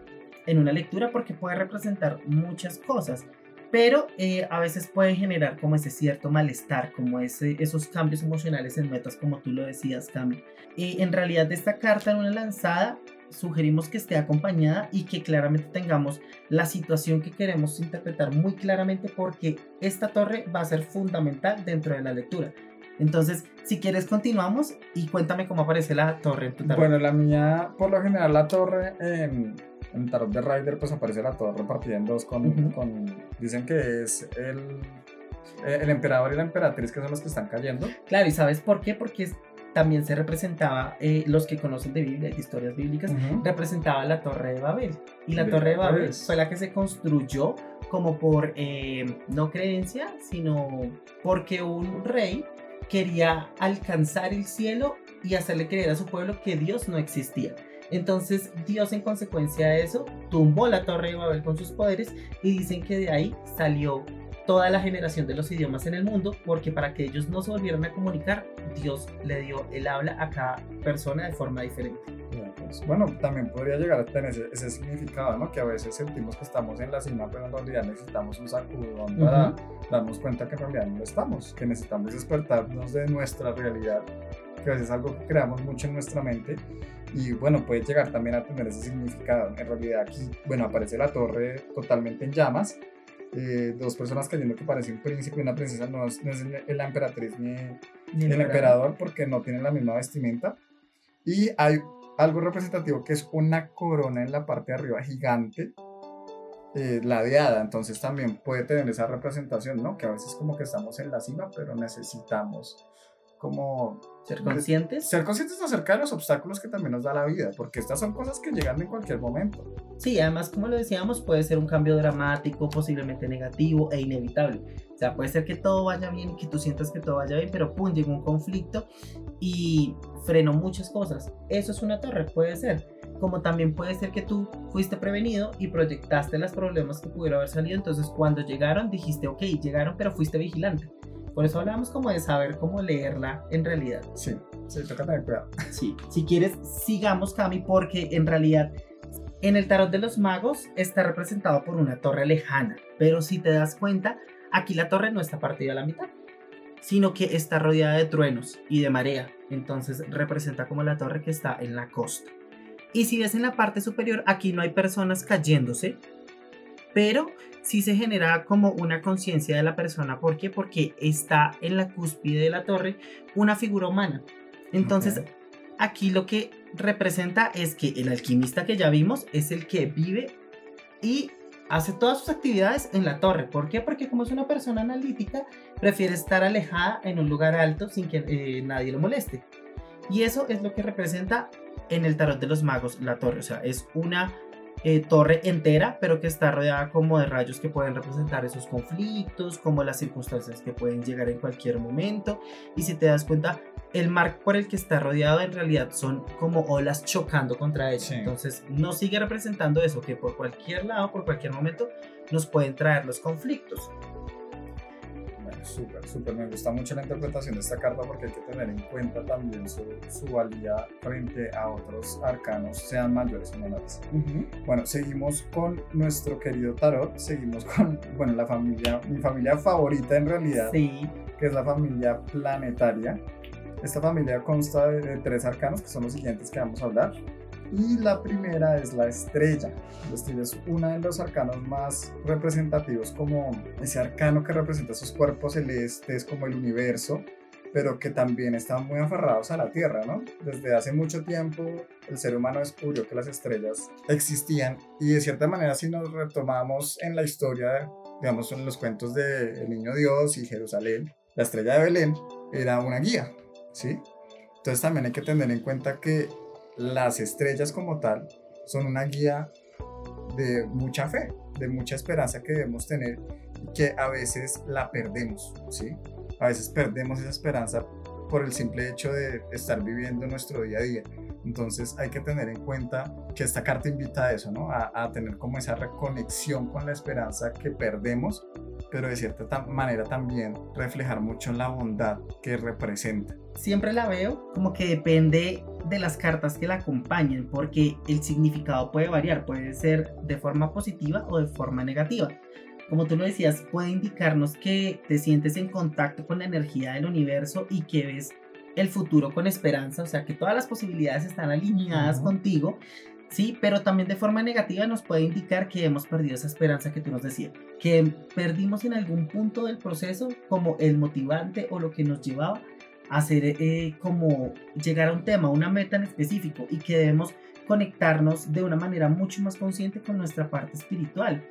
en una lectura porque puede representar muchas cosas pero eh, a veces puede generar como ese cierto malestar, como ese, esos cambios emocionales en metas, como tú lo decías, Cami. Y en realidad esta carta en una lanzada sugerimos que esté acompañada y que claramente tengamos la situación que queremos interpretar muy claramente porque esta torre va a ser fundamental dentro de la lectura. Entonces, si quieres, continuamos y cuéntame cómo aparece la torre en tu tarot. Bueno, la mía, por lo general, la torre en, en tarot de Rider, pues aparece la torre repartida en dos con, con dicen que es el, el emperador y la emperatriz que son los que están cayendo. Claro, ¿y sabes por qué? Porque es también se representaba, eh, los que conocen de Biblia, de historias bíblicas, representaba la Torre de Babel. Y la Torre de Babel fue la que se construyó como por eh, no creencia, sino porque un rey quería alcanzar el cielo y hacerle creer a su pueblo que Dios no existía. Entonces Dios en consecuencia de eso tumbó la torre de Babel con sus poderes y dicen que de ahí salió toda la generación de los idiomas en el mundo, porque para que ellos no se volvieran a comunicar, Dios le dio el habla a cada persona de forma diferente. Pues, bueno, también podría llegar a tener ese, significado, ¿no? Que a veces sentimos que estamos en la cima, pero en realidad necesitamos un sacudón para darnos cuenta que en realidad no estamos, que necesitamos despertarnos de nuestra realidad, que a veces es algo que creamos mucho en nuestra mente y bueno, puede llegar también a tener ese significado. En realidad aquí, bueno, aparece la torre totalmente en llamas eh, dos personas cayendo que parece un príncipe y una princesa, no es, la emperatriz ni, el emperador porque no tienen la misma vestimenta. Y hay algo representativo que es una corona en la parte de arriba gigante, eh, ladeada, entonces también puede tener esa representación, ¿no? Que a veces como que estamos en la cima, pero necesitamos como ser conscientes. Ser conscientes acerca de los obstáculos que también nos da la vida, porque estas son cosas que llegan en cualquier momento. Sí, además, como lo decíamos, puede ser un cambio dramático, posiblemente negativo e inevitable. O sea, puede ser que todo vaya bien y que tú sientas que todo vaya bien, pero pum, llegó un conflicto y frenó muchas cosas. Eso es una torre, puede ser. Como también puede ser que tú fuiste prevenido y proyectaste los problemas que pudieron haber salido. Entonces, cuando llegaron, dijiste, ok, llegaron, pero fuiste vigilante por eso hablamos como de saber cómo leerla en realidad. Sí, sí, toca tener cuidado. Sí, si quieres, sigamos, Cami, porque en realidad en el tarot de los magos está representado por una torre lejana, pero si te das cuenta, aquí la torre no está partida a la mitad. sino que está rodeada de truenos y de marea. Entonces representa como la torre que está en la costa. Y si ves en la parte superior, aquí no hay personas cayéndose, pero sí se genera como una conciencia de la persona. ¿Por qué? Porque está en la cúspide de la torre una figura humana. Entonces, aquí lo que representa es que el alquimista que ya vimos es el que vive y hace todas sus actividades en la torre. ¿Por qué? Porque como es una persona analítica, prefiere estar alejada en un lugar alto sin que eh, nadie lo moleste. Y eso es lo que representa en el tarot de los magos la torre. O sea, es una eh, torre entera, pero que está rodeada como de rayos que pueden representar esos conflictos, como las circunstancias que pueden llegar en cualquier momento. Y si te das cuenta, el mar por el que está rodeado en realidad son como olas chocando contra ella. Entonces, no sigue representando eso, que por cualquier lado, por cualquier momento, nos pueden traer los conflictos. Súper, súper. Me gusta mucho la interpretación de esta carta porque hay que tener en cuenta también su, su valía frente a otros arcanos, sean mayores o menores. Bueno, seguimos con nuestro querido tarot. Seguimos con, bueno, la familia, mi familia favorita en realidad, sí. que es la familia planetaria. Esta familia consta de tres arcanos que son los siguientes que vamos a hablar. Y la primera es la estrella. La estrella es uno de los arcanos más representativos, como ese arcano que representa esos cuerpos celestes, como el universo, pero que también están muy aferrados a la Tierra, ¿no? Desde hace mucho tiempo el ser humano descubrió que las estrellas existían y de cierta manera si nos retomamos en la historia, digamos en los cuentos de El Niño Dios y Jerusalén, la estrella de Belén era una guía, ¿sí? Entonces también hay que tener en cuenta que las estrellas como tal son una guía de mucha fe, de mucha esperanza que debemos tener y que a veces la perdemos, ¿sí? A veces perdemos esa esperanza por el simple hecho de estar viviendo nuestro día a día. Entonces hay que tener en cuenta que esta carta invita a eso, ¿no? A, a tener como esa reconexión con la esperanza que perdemos, pero de cierta manera también reflejar mucho la bondad que representa siempre la veo como que depende de las cartas que la acompañen, porque el significado puede variar, puede ser de forma positiva o de forma negativa. Como tú lo decías, puede indicarnos que te sientes en contacto con la energía del universo y que ves el futuro con esperanza, o sea que todas las posibilidades están alineadas contigo, sí, pero también de forma negativa nos puede indicar que hemos perdido esa esperanza que tú nos decías, que perdimos en algún punto del proceso como el motivante o lo que nos llevaba hacer eh, como llegar a un tema, una meta en específico y que debemos conectarnos de una manera mucho más consciente con nuestra parte espiritual.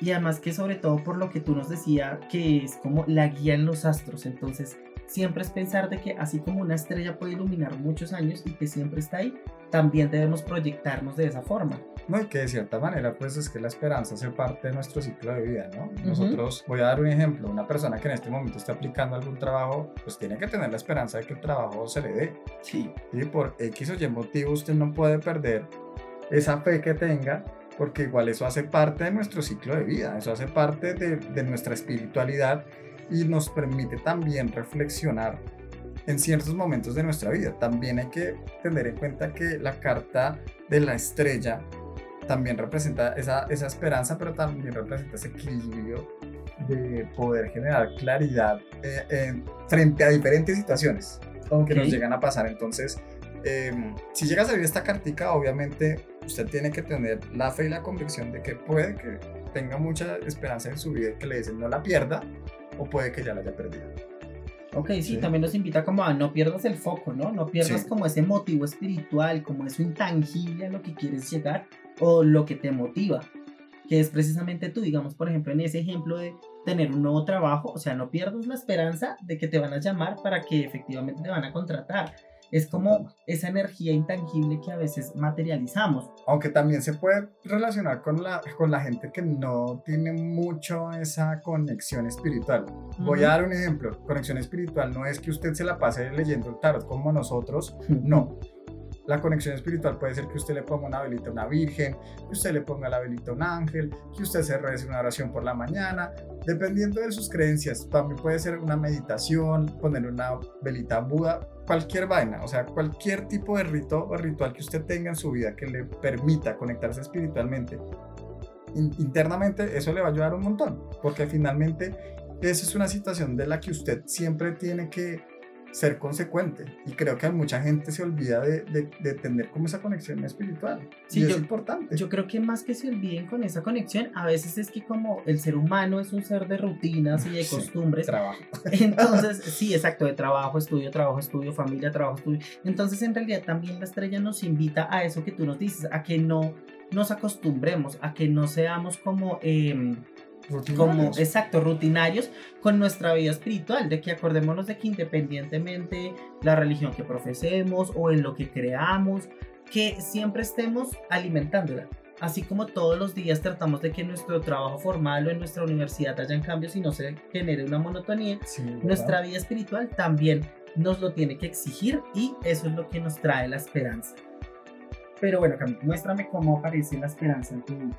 Y además que sobre todo por lo que tú nos decías, que es como la guía en los astros. Entonces, siempre es pensar de que así como una estrella puede iluminar muchos años y que siempre está ahí, también debemos proyectarnos de esa forma. No, y que de cierta manera, pues es que la esperanza hace parte de nuestro ciclo de vida, ¿no? Nosotros, voy a dar un ejemplo, una persona que en este momento está aplicando algún trabajo, pues tiene que tener la esperanza de que el trabajo se le dé. Sí. Y por X o Y motivo usted no puede perder esa fe que tenga, porque igual eso hace parte de nuestro ciclo de vida, eso hace parte de, de nuestra espiritualidad y nos permite también reflexionar en ciertos momentos de nuestra vida. También hay que tener en cuenta que la carta de la estrella también representa esa, esa esperanza, pero también representa ese equilibrio de poder generar claridad eh, frente a diferentes situaciones que nos llegan a pasar. Entonces, em, si llega a salir esta cartica, obviamente usted tiene que tener la fe y la convicción de que puede que tenga mucha esperanza en su vida y que le dicen no la pierda, o puede que ya la haya perdido. Ok, sí, también nos invita como a no pierdas el foco, ¿no? No pierdas como ese motivo espiritual, como eso intangible a lo que quieres llegar o lo que te motiva, que es precisamente tú, digamos, por ejemplo, en ese ejemplo de tener un nuevo trabajo, o sea, no pierdas la esperanza de que te van a llamar para que efectivamente te van a contratar. Es como esa energía intangible que a veces materializamos. Aunque también se puede relacionar con la, con la gente que no tiene mucho esa conexión espiritual. Voy a dar un ejemplo. Conexión espiritual no es que usted se la pase leyendo el tarot como nosotros, no. La conexión espiritual puede ser que usted le ponga una velita a una virgen, que usted le ponga la velita a un ángel, que usted se rece una oración por la mañana, dependiendo de sus creencias. También puede ser una meditación, poner una velita a Buda, cualquier vaina, o sea, cualquier tipo de rito o ritual que usted tenga en su vida que le permita conectarse espiritualmente. internamente eso le va a ayudar un montón, porque finalmente esa es una situación de la que usted siempre tiene que ser consecuente. Y creo que mucha gente se olvida de, de, tener como esa conexión espiritual. Sí, y es importante. Yo creo que más que se olviden con esa conexión, a veces es que como el ser humano es un ser de rutinas y de costumbres. Trabajo. Entonces, sí, exacto, de trabajo, estudio, trabajo, estudio, familia, trabajo, estudio. Entonces, en realidad también la estrella nos invita a eso que tú nos dices, a que no nos acostumbremos, a que no seamos como... Eh, como exacto, rutinarios con nuestra vida espiritual, de que acordémonos de que independientemente la religión que profesemos o en lo que creamos, que siempre estemos alimentándola. Así como todos los días tratamos de que nuestro trabajo formal o en nuestra universidad hayan cambios y no se genere una monotonía, nuestra vida espiritual también nos lo tiene que exigir y eso es lo que nos trae la esperanza. Pero bueno, muéstrame cómo aparece la esperanza en tu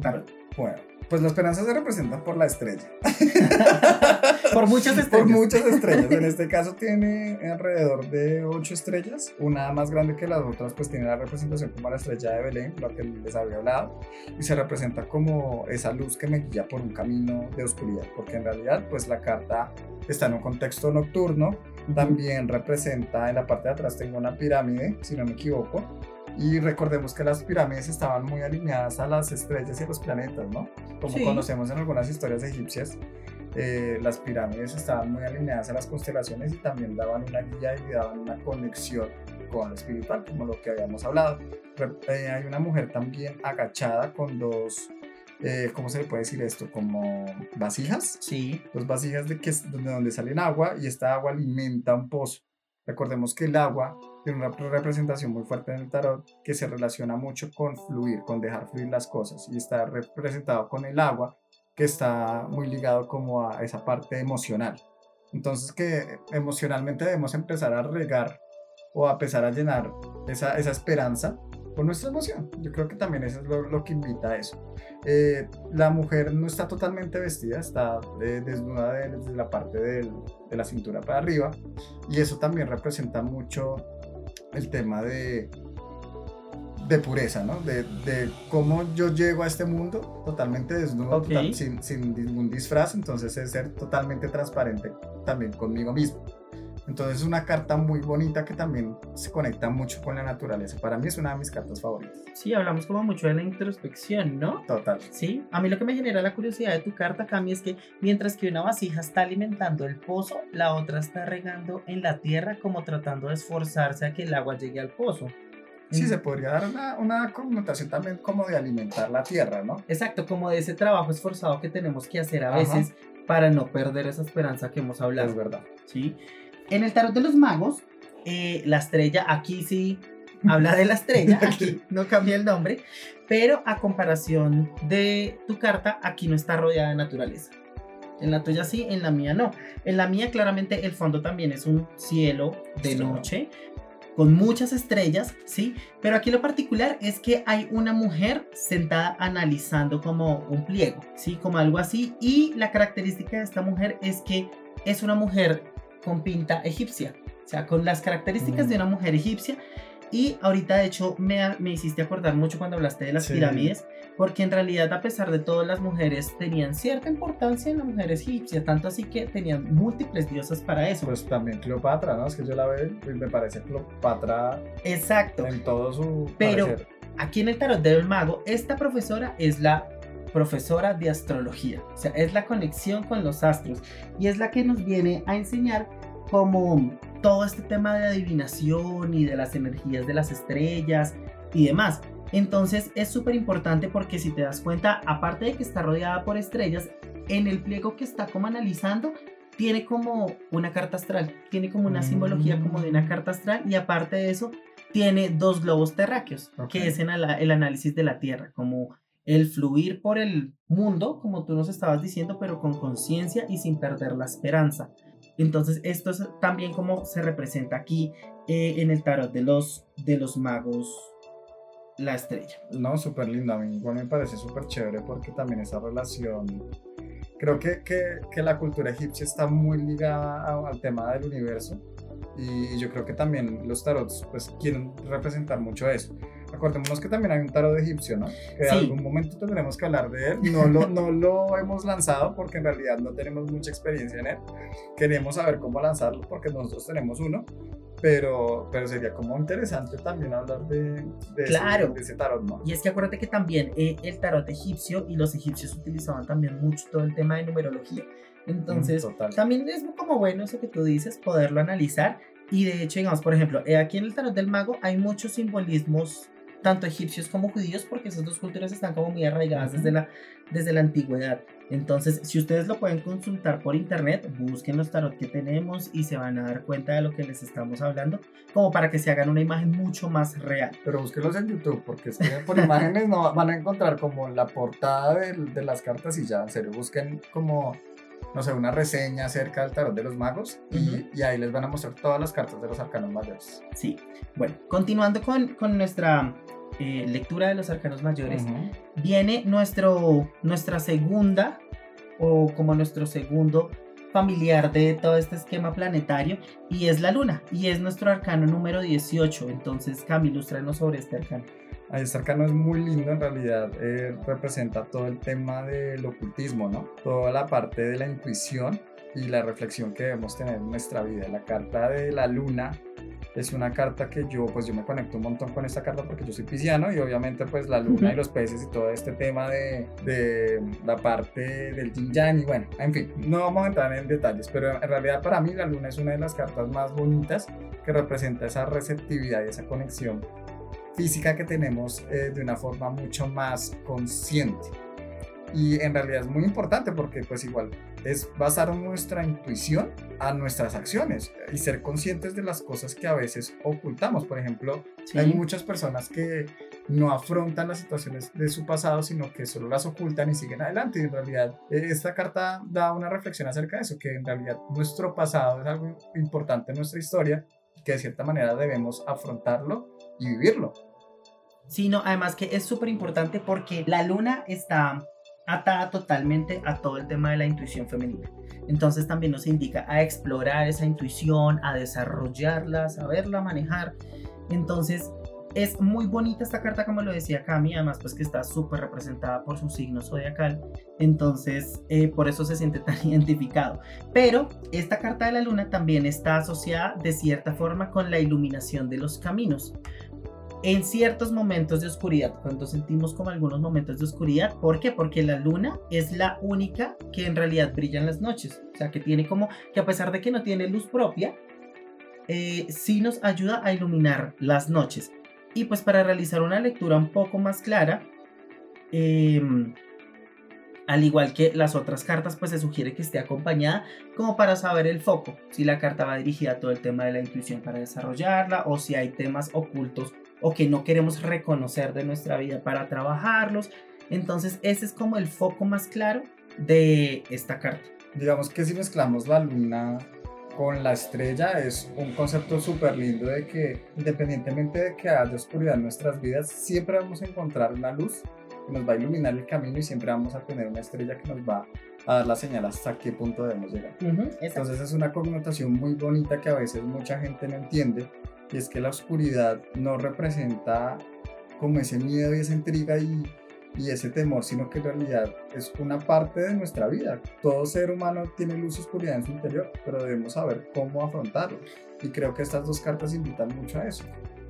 tarot. Bueno, pues la esperanza se representa por la estrella. por muchas estrellas. Por muchas estrellas. En este caso tiene alrededor de ocho estrellas. Una más grande que las otras, pues tiene la representación como la estrella de Belén, lo que les había hablado. Y se representa como esa luz que me guía por un camino de oscuridad. Porque en realidad, pues la carta está en un contexto nocturno. También representa, en la parte de atrás tengo una pirámide, si no me equivoco y recordemos que las pirámides estaban muy alineadas a las estrellas y a los planetas, ¿no? Como conocemos en algunas historias egipcias, eh, las pirámides estaban muy alineadas a las constelaciones y también daban una guía y daban una conexión con lo espiritual, como lo que habíamos hablado. Eh, hay una mujer también agachada con dos, eh, ¿cómo se le puede decir esto? Como vasijas. Sí. Dos vasijas de, que, de donde salen agua y esta agua alimenta un pozo. Recordemos que el agua tiene una representación muy fuerte en el tarot que se relaciona mucho con fluir, con dejar fluir las cosas y está representado con el agua que está muy ligado como a esa parte emocional. Entonces que emocionalmente debemos empezar a regar o a empezar a llenar esa, esa esperanza con nuestra emoción. Yo creo que también eso es lo, que invita a eso. Eh, la mujer no está totalmente vestida, está eh, desnuda desde la parte de la cintura para arriba y eso también representa mucho el tema de, de pureza, ¿no? De, de, cómo yo llego a este mundo totalmente desnudo, sin, sin, ningún disfraz, entonces es ser totalmente transparente también conmigo mismo. Entonces es una carta muy bonita que también se conecta mucho con la naturaleza. Para mí es una de mis cartas favoritas. Sí, hablamos como mucho de la introspección, ¿no? Total. Sí, a mí lo que me genera la curiosidad de tu carta, Cami, es que mientras que una vasija está alimentando el pozo, la otra está regando en la tierra como tratando de esforzarse a que el agua llegue al pozo. Sí, se podría dar una, una, connotación también como de alimentar la tierra, ¿no? Exacto, como de ese trabajo esforzado que tenemos que hacer a veces para no perder esa esperanza que hemos hablado. Es verdad. Sí. En el tarot de los magos, eh, la estrella, aquí sí habla de la estrella, aquí no cambia el nombre, pero a comparación de tu carta, aquí no está rodeada de naturaleza. En la tuya sí, en la mía no. En la mía claramente el fondo también es un cielo de noche con muchas estrellas, ¿sí? Pero aquí lo particular es que hay una mujer sentada analizando como un pliego, ¿sí? Como algo así. Y la característica de esta mujer es que es una mujer con pinta egipcia, o sea, con las características de una mujer egipcia. Y ahorita, de hecho, me, me hiciste acordar mucho cuando hablaste de las pirámides, porque en realidad, a pesar de todo, las mujeres tenían cierta importancia en las mujeres egipcias, tanto así que tenían múltiples diosas para eso. Pues también Cleopatra, ¿no? Es que yo la veo y me parece Cleopatra. Exacto. En todo su. Pero aquí en el tarot del mago, esta profesora es la profesora de astrología. O sea, es la conexión con los astros y es la que nos viene a enseñar como todo este tema de adivinación y de las energías de las estrellas y demás. Entonces es súper importante porque si te das cuenta, aparte de que está rodeada por estrellas, en el pliego que está como analizando, tiene como una carta astral, tiene como una simbología como de una mm. carta astral y aparte de eso, tiene dos globos terráqueos, que es en el análisis de la Tierra, como el fluir por el mundo, como tú nos estabas diciendo, pero con conciencia y sin perder la esperanza. Entonces, esto es también como se representa aquí eh, en el tarot de los, de los magos, la estrella. No, súper lindo, a mí igual me parece súper chévere porque también esa relación, creo que, que, que la cultura egipcia está muy ligada al tema del universo y yo creo que también los tarots pues quieren representar mucho eso Acordémonos que también hay un tarot egipcio, ¿no? Que en algún momento tendremos que hablar de él. No lo, no lo hemos lanzado porque en realidad no tenemos mucha experiencia en él. Queremos saber cómo lanzarlo porque nosotros tenemos uno. Pero, pero sería como interesante también hablar de, de, ese, tarot, ¿no? Y es que acuérdate que también eh, el tarot egipcio y los egipcios utilizaban también mucho todo el tema de numerología. Entonces, mm, también es como bueno eso que tú dices, poderlo analizar. Y de hecho, digamos, por ejemplo, eh, aquí en el tarot del mago hay muchos simbolismos tanto egipcios como judíos, porque esas dos culturas están como muy arraigadas desde, la, desde la antigüedad. Entonces, si ustedes lo pueden consultar por internet, busquen los tarot que tenemos y se van a dar cuenta de lo que les estamos hablando, como para que se hagan una imagen mucho más real. Pero búsquenlos en YouTube, porque es que por imágenes no van a encontrar como la portada de, de las cartas y ya, en serio, busquen como no sé, una reseña acerca del tarot de los magos y, ahí les van a mostrar todas las cartas de los arcanos mayores. Sí, bueno, continuando con, con nuestra eh, lectura de los arcanos mayores, viene nuestro, nuestra segunda o como nuestro segundo familiar de todo este esquema planetario y es la luna y es nuestro arcano número 18. Entonces, Cami, ilústranos sobre este arcano. Este arcano es muy lindo, en realidad eh, representa todo el tema del ocultismo, ¿no? Toda la parte de la intuición y la reflexión que debemos tener en nuestra vida. La carta de la luna es una carta que yo, pues yo me conecto un montón con esta carta porque yo soy pisciano y obviamente pues la luna y los peces y todo este tema de, de la parte del yin yang y bueno, en fin, no vamos a entrar en detalles, pero en realidad para mí la luna es una de las cartas más bonitas que representa esa receptividad y esa conexión física que tenemos eh, de una forma mucho más consciente. Y en realidad es muy importante porque pues igual es basar nuestra intuición a nuestras acciones y ser conscientes de las cosas que a veces ocultamos. Por ejemplo, hay muchas personas que no afrontan las situaciones de su pasado, sino que solo las ocultan y siguen adelante. Y en realidad eh, esta carta da una reflexión acerca de eso, que en realidad nuestro pasado es algo importante en nuestra historia, que de cierta manera debemos afrontarlo y vivirlo. Sí, no, además que es súper importante porque la luna está atada totalmente a todo el tema de la intuición femenina. Entonces también nos indica a explorar esa intuición, a desarrollarla, a saberla manejar. Entonces es muy bonita esta carta, como lo decía Cami, además pues que está súper representada por su signo zodiacal, entonces eh, por eso se siente tan identificado. Pero esta carta de la luna también está asociada de cierta forma con la iluminación de los caminos en ciertos momentos de oscuridad, cuando sentimos como algunos momentos de oscuridad. ¿Por qué? Porque la luna es la única que en realidad brilla en las noches. O sea, que tiene como, que a pesar de que no tiene luz propia, eh, sí nos ayuda a iluminar las noches. Y pues para realizar una lectura un poco más clara, em, al igual que las otras cartas, pues se sugiere que esté acompañada como para saber el foco, si la carta va dirigida a todo el tema de la intuición para desarrollarla o si hay temas ocultos o que no queremos reconocer de nuestra vida para trabajarlos. Entonces ese es como el foco más claro de esta carta. Digamos que si mezclamos la luna con la estrella es un concepto súper lindo de que independientemente de que haya oscuridad en nuestras vidas, siempre vamos a encontrar una luz que nos va a iluminar el camino y siempre vamos a tener una estrella que nos va a dar la señal hasta qué punto debemos llegar. Entonces es una connotación muy bonita que a veces mucha gente no entiende y es que la oscuridad no representa como ese miedo y esa intriga y, y, ese temor, sino que en realidad es una parte de nuestra vida. Todo ser humano tiene luz y oscuridad en su interior, pero debemos saber cómo afrontarlo. Y creo que estas dos cartas invitan mucho a eso.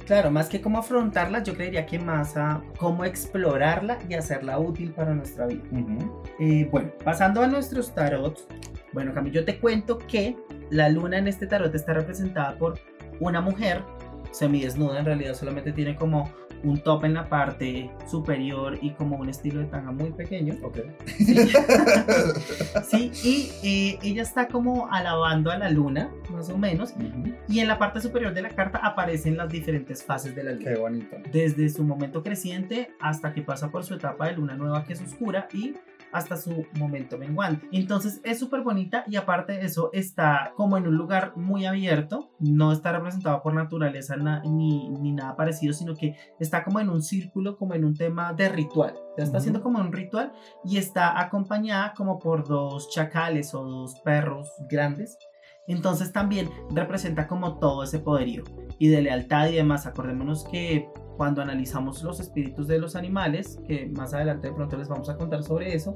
Claro, más que cómo afrontarla, yo creería que más a cómo explorarla y hacerla útil para nuestra vida. Eh, bueno, pasando a nuestros tarots. Bueno, Camilo, yo te cuento que la luna en este tarot está representada por una mujer semidesnuda, en realidad solamente tiene como un top en la parte superior y como un estilo de tanga muy pequeño. Ok. Sí, y ella está como alabando a la luna, más o menos, y en la parte superior de la carta aparecen las diferentes fases de la luna. Qué bonito. Desde su momento creciente hasta que pasa por su etapa de luna nueva que es oscura y hasta su momento menguante. Entonces es súper bonita y aparte de eso está como en un lugar muy abierto, no está representado por naturaleza ni, ni, nada parecido, sino que está como en un círculo, como en un tema de ritual. Ya está haciendo como un ritual y está acompañada como por dos chacales o dos perros grandes. Entonces también representa como todo ese poderío y de lealtad y demás. Acordémonos que cuando analizamos los espíritus de los animales, que más adelante de pronto les vamos a contar sobre eso,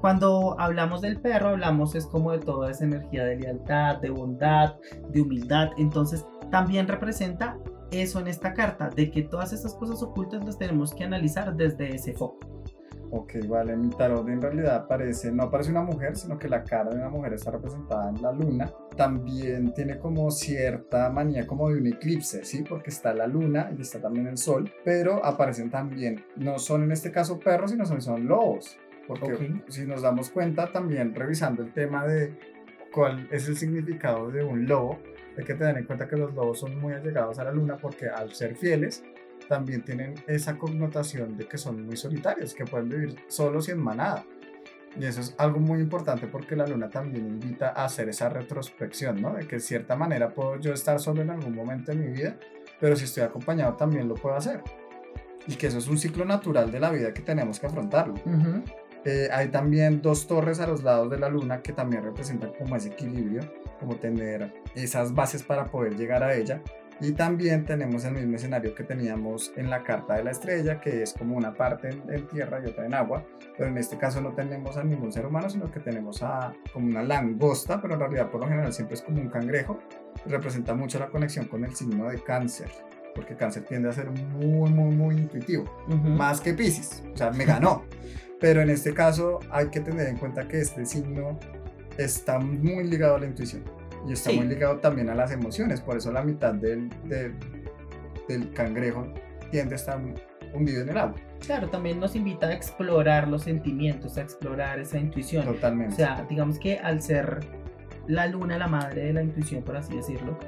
cuando hablamos del perro, hablamos es como de toda esa energía de lealtad, de bondad, de humildad. Entonces, también representa eso en esta carta, de que todas estas cosas ocultas las tenemos que analizar desde ese foco. Ok, vale, mi tarot en realidad aparece, no aparece una mujer, sino que la cara de una mujer está representada en la luna. También tiene como cierta manía como de un eclipse, ¿sí? Porque está la luna y está también el sol, pero aparecen también, no son en este caso perros, sino son, son lobos. Porque si nos damos cuenta también revisando el tema de cuál es el significado de un lobo, hay que tener en cuenta que los lobos son muy allegados a la luna porque al ser fieles también tienen esa connotación de que son muy solitarios, que pueden vivir solos y en manada. Y eso es algo muy importante porque la luna también invita a hacer esa retrospección, ¿no? De que de cierta manera puedo yo estar solo en algún momento de mi vida, pero si estoy acompañado también lo puedo hacer. Y que eso es un ciclo natural de la vida que tenemos que afrontarlo. Eh, hay también dos torres a los lados de la luna que también representan como ese equilibrio, como tener esas bases para poder llegar a ella. Y también tenemos el mismo escenario que teníamos en la carta de la estrella, que es como una parte en, tierra y otra en agua, pero en este caso no tenemos a ningún ser humano, sino que tenemos a como una langosta, pero en realidad por lo general siempre es como un cangrejo. Representa mucho la conexión con el signo de cáncer, porque cáncer tiende a ser muy, muy, muy intuitivo, más que Pisces, o sea, me ganó. pero en este caso hay que tener en cuenta que este signo está muy ligado a la intuición y está muy ligado también a las emociones, por eso la mitad del, del, cangrejo tiende a estar hundido en el agua. Claro, también nos invita a explorar los sentimientos, a explorar esa intuición. Totalmente. O sea, digamos que al ser la luna la madre de la intuición, por así decirlo,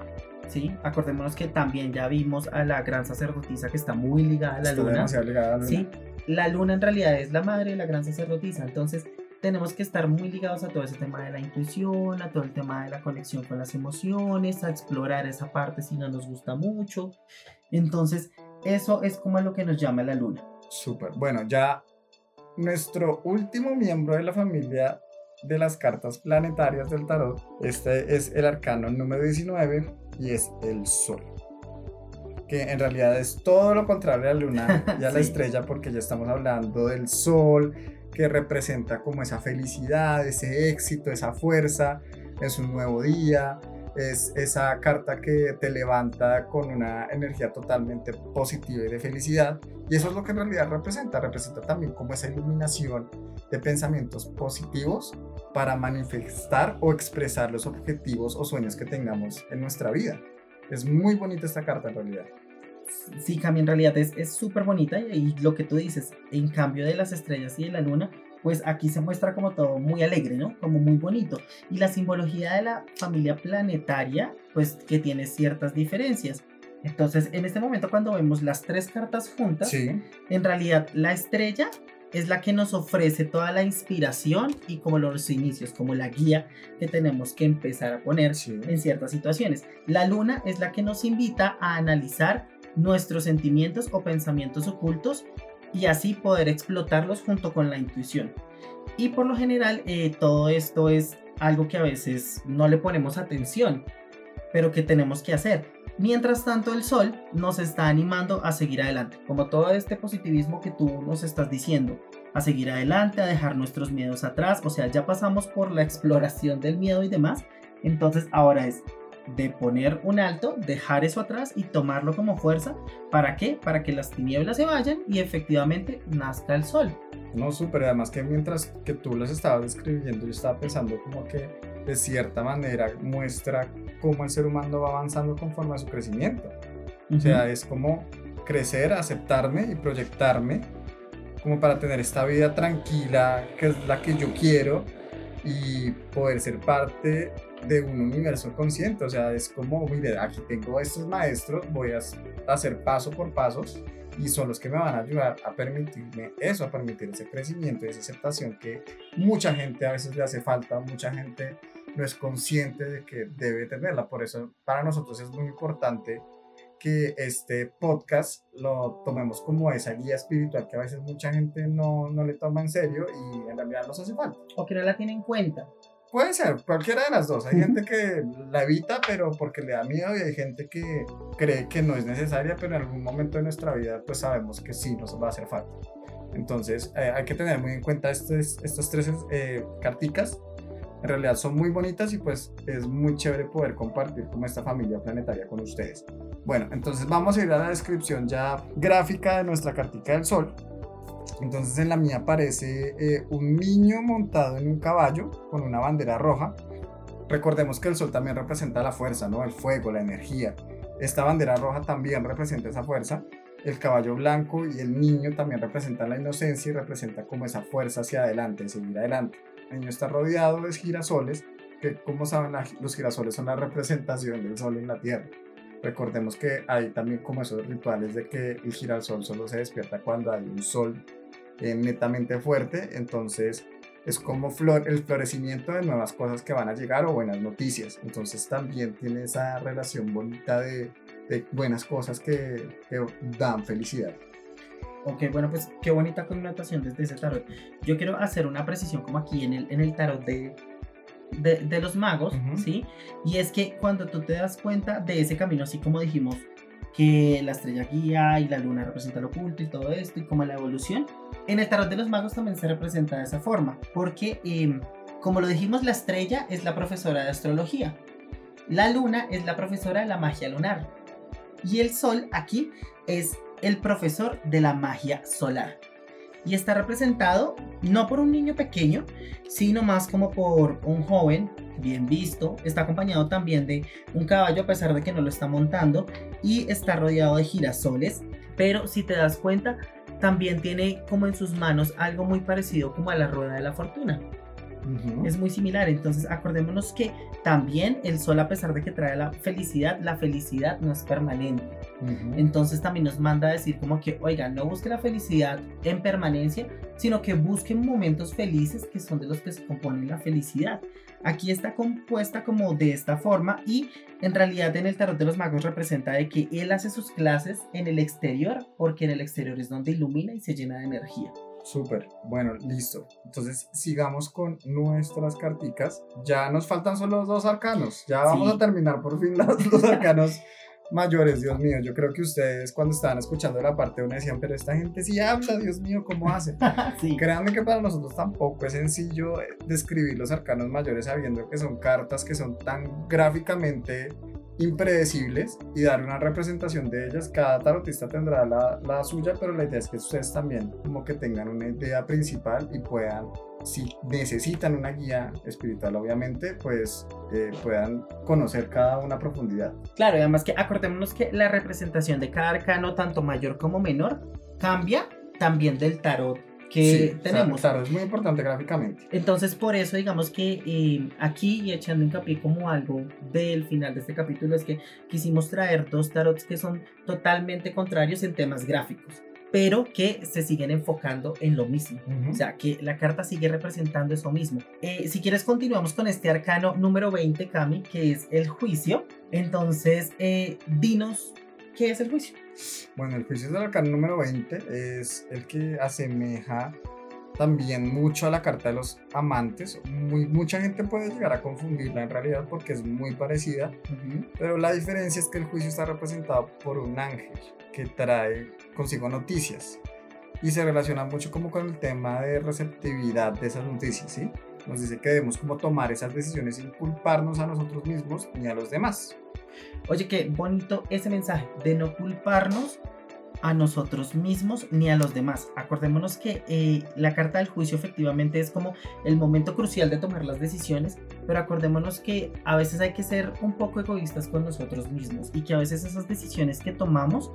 ¿sí? Acordémonos que también ya vimos a la gran sacerdotisa que está muy ligada a la luna. ligada a la luna. Sí, la luna en realidad es la madre de la gran sacerdotisa, entonces tenemos que estar muy ligados a todo ese tema de la intuición, a todo el tema de la conexión con las emociones, a explorar esa parte si no nos gusta mucho. Entonces, eso es como lo que nos llama la luna. Súper. Bueno, ya nuestro último miembro de la familia de las cartas planetarias del tarot, este es el arcano número 19 y es el sol. Que en realidad es todo lo contrario a la luna y a la estrella porque ya estamos hablando del sol, que representa como esa felicidad, ese éxito, esa fuerza, es un nuevo día, es esa carta que te levanta con una energía totalmente positiva y de felicidad. Y eso es lo que en realidad representa, representa también como esa iluminación de pensamientos positivos para manifestar o expresar los objetivos o sueños que tengamos en nuestra vida. Es muy bonita esta carta en realidad sí, Cami, en realidad es súper bonita y, lo que tú dices, en cambio de las estrellas y de la luna, pues aquí se muestra como todo muy alegre, ¿no? Como muy bonito. Y la simbología de la familia planetaria, pues que tiene ciertas diferencias. Entonces, en este momento cuando vemos las tres cartas juntas, en realidad la estrella es la que nos ofrece toda la inspiración y como los inicios, como la guía que tenemos que empezar a poner en ciertas situaciones. La luna es la que nos invita a analizar nuestros sentimientos o pensamientos ocultos y así poder explotarlos junto con la intuición. Y por lo general eh, todo esto es algo que a veces no le ponemos atención, pero que tenemos que hacer. Mientras tanto el sol nos está animando a seguir adelante, como todo este positivismo que tú nos estás diciendo, a seguir adelante, a dejar nuestros miedos atrás, o sea, ya pasamos por la exploración del miedo y demás, entonces ahora es de poner un alto, dejar eso atrás y tomarlo como fuerza. ¿Para qué? Para que las tinieblas se vayan y efectivamente nazca el sol. No, súper. Además que mientras que tú las estabas describiendo, yo estaba pensando como que de cierta manera muestra cómo el ser humano va avanzando conforme a su crecimiento. O sea, es como crecer, aceptarme y proyectarme como para tener esta vida tranquila, que es la que yo quiero, y poder ser parte de un universo consciente. O sea, es como, mire, aquí tengo estos maestros, voy a hacer paso por paso y son los que me van a ayudar a permitirme eso, a permitir ese crecimiento y esa aceptación que mucha gente a veces le hace falta, mucha gente no es consciente de que debe tenerla. Por eso para nosotros es muy importante que este podcast lo tomemos como esa guía espiritual que a veces mucha gente no, no le toma en serio y en realidad nos hace falta. O que no la tiene en cuenta. Puede ser, cualquiera de las dos. Hay gente que la evita, pero porque le da miedo, y hay gente que cree que no es necesaria, pero en algún momento de nuestra vida, pues sabemos que sí nos va a hacer falta. Entonces, eh, hay que tener muy en cuenta estos, estas tres eh, carticas. En realidad son muy bonitas y pues es muy chévere poder compartir como esta familia planetaria con ustedes. Bueno, entonces vamos a ir a la descripción ya gráfica de nuestra cartica del sol. Entonces en la mía aparece eh, un niño montado en un caballo con una bandera roja. Recordemos que el sol también representa la fuerza, ¿no? El fuego, la energía. Esta bandera roja también representa esa fuerza. El caballo blanco y el niño también representan la inocencia y representa como esa fuerza hacia adelante, seguir adelante. El niño está rodeado de girasoles, que como saben los girasoles son la representación del sol en la tierra. Recordemos que hay también como esos rituales de que el girasol solo se despierta cuando hay un sol eh, netamente fuerte, entonces es como flor, el florecimiento de nuevas cosas que van a llegar o buenas noticias. Entonces también tiene esa relación bonita de, de buenas cosas que, que, dan felicidad. Ok, bueno, pues qué bonita connotación desde ese tarot. Yo quiero hacer una precisión como aquí en el, en el tarot de, de, de los magos, ¿sí? Y es que cuando tú te das cuenta de ese camino, así como dijimos, que la estrella guía y la luna representa lo oculto y todo esto, y como la evolución, en el tarot de los magos también se representa de esa forma, porque em, como lo dijimos, la estrella es la profesora de astrología, la luna es la profesora de la magia lunar, y el sol aquí es el profesor de la magia solar y está representado no por un niño pequeño, sino más como por un joven bien visto. Está acompañado también de un caballo a pesar de que no lo está montando y está rodeado de girasoles. Pero si te das cuenta, también tiene como en sus manos algo muy parecido como a la rueda de la fortuna. Es muy similar, entonces acordémonos que también el sol a pesar de que trae la felicidad, la felicidad no es permanente. Entonces también nos manda a decir como que, oiga, no busque la felicidad en permanencia, sino que busquen momentos felices que son de los que se compone la felicidad. Aquí está compuesta como de esta forma y en realidad en el tarot de los magos representa de que él hace sus clases en el exterior porque en el exterior es donde ilumina y se llena de energía. Súper, bueno, listo. Entonces sigamos con nuestras carticas. Ya nos faltan solo dos arcanos. Ya vamos a terminar por fin los, los arcanos mayores, Dios mío. Yo creo que ustedes cuando estaban escuchando la parte 1 decían, pero esta gente sí habla, Dios mío, ¿cómo hace? sí. Créanme que para nosotros tampoco es sencillo eh, describir los arcanos mayores sabiendo que son cartas que son tan gráficamente impredecibles y dar una representación de ellas. Cada tarotista tendrá la, la, suya, pero la idea es que ustedes también como que tengan una idea principal y puedan, si necesitan una guía espiritual obviamente, pues eh, puedan conocer cada una profundidad. Claro, y además que acordémonos que la representación de cada arcano, tanto mayor como menor, cambia también del tarot que tenemos. Claro, es muy importante gráficamente. Entonces, por eso, digamos que eh, aquí, y echando hincapié como algo del final de este capítulo, es que quisimos traer dos tarots que son totalmente contrarios en temas gráficos pero que se siguen enfocando en lo mismo. O sea, que la carta sigue representando eso mismo. Eh, si quieres, continuamos con este arcano número 20, Cami, que es el juicio. Entonces, eh, dinos, ¿qué es el juicio? Bueno, el juicio del arcano número 20 es el que asemeja también mucho a la carta de los amantes. Muy, mucha gente puede llegar a confundirla en realidad porque es muy parecida, pero la diferencia es que el juicio está representado por un ángel que trae consigo noticias y se relaciona mucho como con el tema de receptividad de esas noticias, ¿sí? Nos dice que debemos como tomar esas decisiones sin culparnos a nosotros mismos ni a los demás. Oye, qué bonito ese mensaje de no culparnos a nosotros mismos ni a los demás. Acordémonos que eh, la carta del juicio efectivamente es como el momento crucial de tomar las decisiones, pero acordémonos que a veces hay que ser un poco egoístas con nosotros mismos y que a veces esas decisiones que tomamos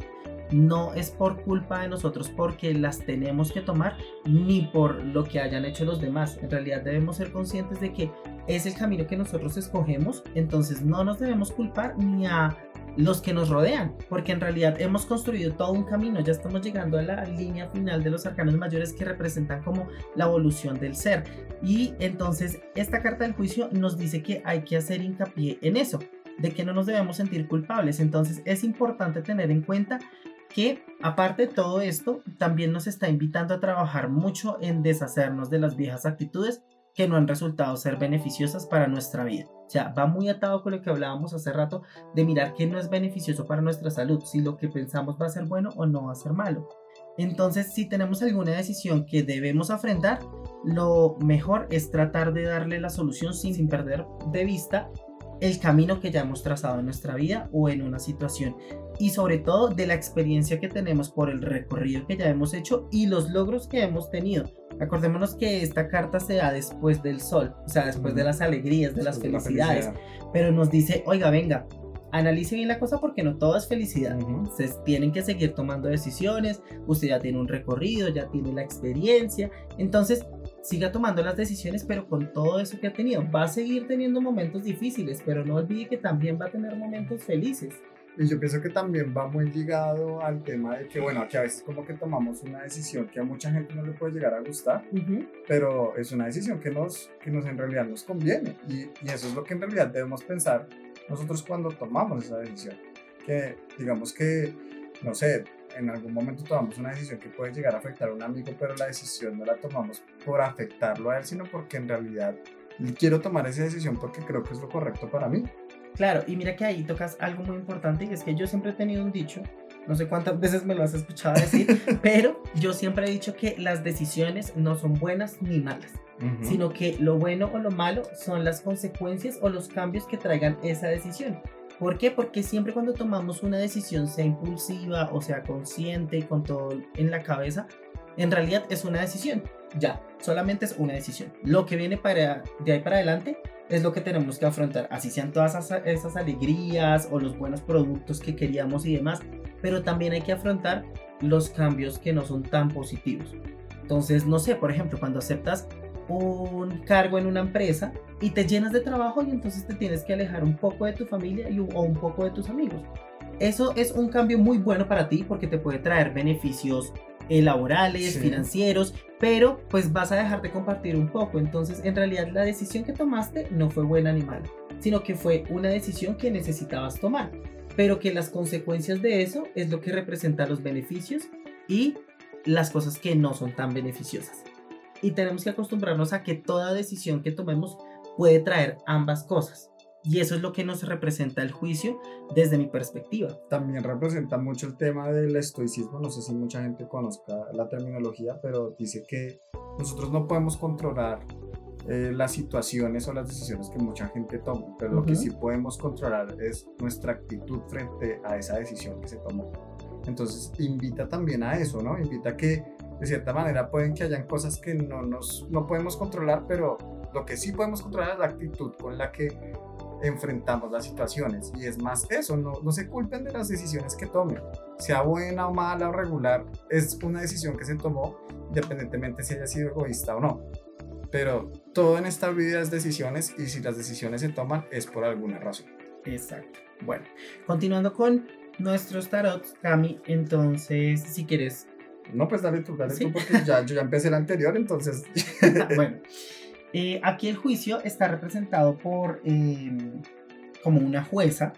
no es por culpa de nosotros porque las tenemos que tomar ni por lo que hayan hecho los demás. En realidad debemos ser conscientes de que es el camino que nosotros escogemos, entonces no nos debemos culpar ni a los que nos rodean, porque en realidad hemos construido todo un camino, ya estamos llegando a la línea final de los arcanos mayores que representan como la evolución del ser. Y entonces esta carta del juicio nos dice que hay que hacer hincapié en eso, de que no nos debemos sentir culpables. Entonces es importante tener en cuenta que aparte de todo esto, también nos está invitando a trabajar mucho en deshacernos de las viejas actitudes que no han resultado ser beneficiosas para nuestra vida. O sea, va muy atado con lo que hablábamos hace rato de mirar qué no es beneficioso para nuestra salud, si lo que pensamos va a ser bueno o no va a ser malo. Entonces, si tenemos alguna decisión que debemos afrontar, lo mejor es tratar de darle la solución sin, perder de vista el camino que ya hemos trazado en nuestra vida o en una situación y sobre todo de la experiencia que tenemos por el recorrido que ya hemos hecho y los logros que hemos tenido. Acordémonos que esta carta se da después del sol, o sea, después de las alegrías, de las felicidades, pero nos dice, oiga, venga, analice bien la cosa porque no todo es felicidad. Se tienen que seguir tomando decisiones, usted ya tiene un recorrido, ya tiene la experiencia, entonces siga tomando las decisiones, pero con todo eso que ha tenido. Va a seguir teniendo momentos difíciles, pero no olvide que también va a tener momentos felices. Y yo pienso que también va muy ligado al tema de que, bueno, aquí a veces como que tomamos una decisión que a mucha gente no le puede llegar a gustar, pero es una decisión que nos, que nos en realidad nos conviene. Y, y eso es lo que en realidad debemos pensar nosotros cuando tomamos esa decisión. Que digamos que, no sé, en algún momento tomamos una decisión que puede llegar a afectar a un amigo, pero la decisión no la tomamos por afectarlo a él, sino porque en realidad quiero tomar esa decisión porque creo que es lo correcto para mí. Claro, y mira que ahí tocas algo muy importante y es que yo siempre he tenido un dicho, no sé cuántas veces me lo has escuchado decir, pero yo siempre he dicho que las decisiones no son buenas ni malas, sino que lo bueno o lo malo son las consecuencias o los cambios que traigan esa decisión. ¿Por qué? Porque siempre cuando tomamos una decisión, sea impulsiva o sea consciente y con todo en la cabeza, en realidad es una decisión. Ya, solamente es una decisión. Lo que viene para, de ahí para adelante es lo que tenemos que afrontar. Así sean todas esas, esas alegrías o los buenos productos que queríamos y demás. Pero también hay que afrontar los cambios que no son tan positivos. Entonces, no sé, por ejemplo, cuando aceptas un cargo en una empresa y te llenas de trabajo y entonces te tienes que alejar un poco de tu familia y, o un poco de tus amigos. Eso es un cambio muy bueno para ti porque te puede traer beneficios eh, laborales, financieros, pero pues vas a dejar de compartir un poco. Entonces, en realidad la decisión que tomaste no fue buena ni mala, sino que fue una decisión que necesitabas tomar, pero que las consecuencias de eso es lo que representa los beneficios y las cosas que no son tan beneficiosas y tenemos que acostumbrarnos a que toda decisión que tomemos puede traer ambas cosas. Y eso es lo que nos representa el juicio desde mi perspectiva. También representa mucho el tema del estoicismo. No sé si mucha gente conozca la terminología, pero dice que nosotros no podemos controlar eh, las situaciones o las decisiones que mucha gente toma, pero lo que sí podemos controlar es nuestra actitud frente a esa decisión que se tomó. Entonces invita también a eso, ¿no? Invita a que de cierta manera pueden que hayan cosas que no, nos, no podemos controlar, pero lo que sí podemos controlar es la actitud con la que enfrentamos las situaciones. Y es más eso, no, no se culpen de las decisiones que tomen, sea buena o mala o regular, es una decisión que se tomó independientemente si haya sido egoísta o no. Pero todo en esta vida es decisiones y si las decisiones se toman es por alguna razón. Exacto. Bueno, continuando con nuestros tarots, Cami, entonces si quieres no, pues dale tú, dale tú, porque ya, yo ya empecé el anterior, entonces. bueno, eh, aquí el juicio está representado por em, como una jueza,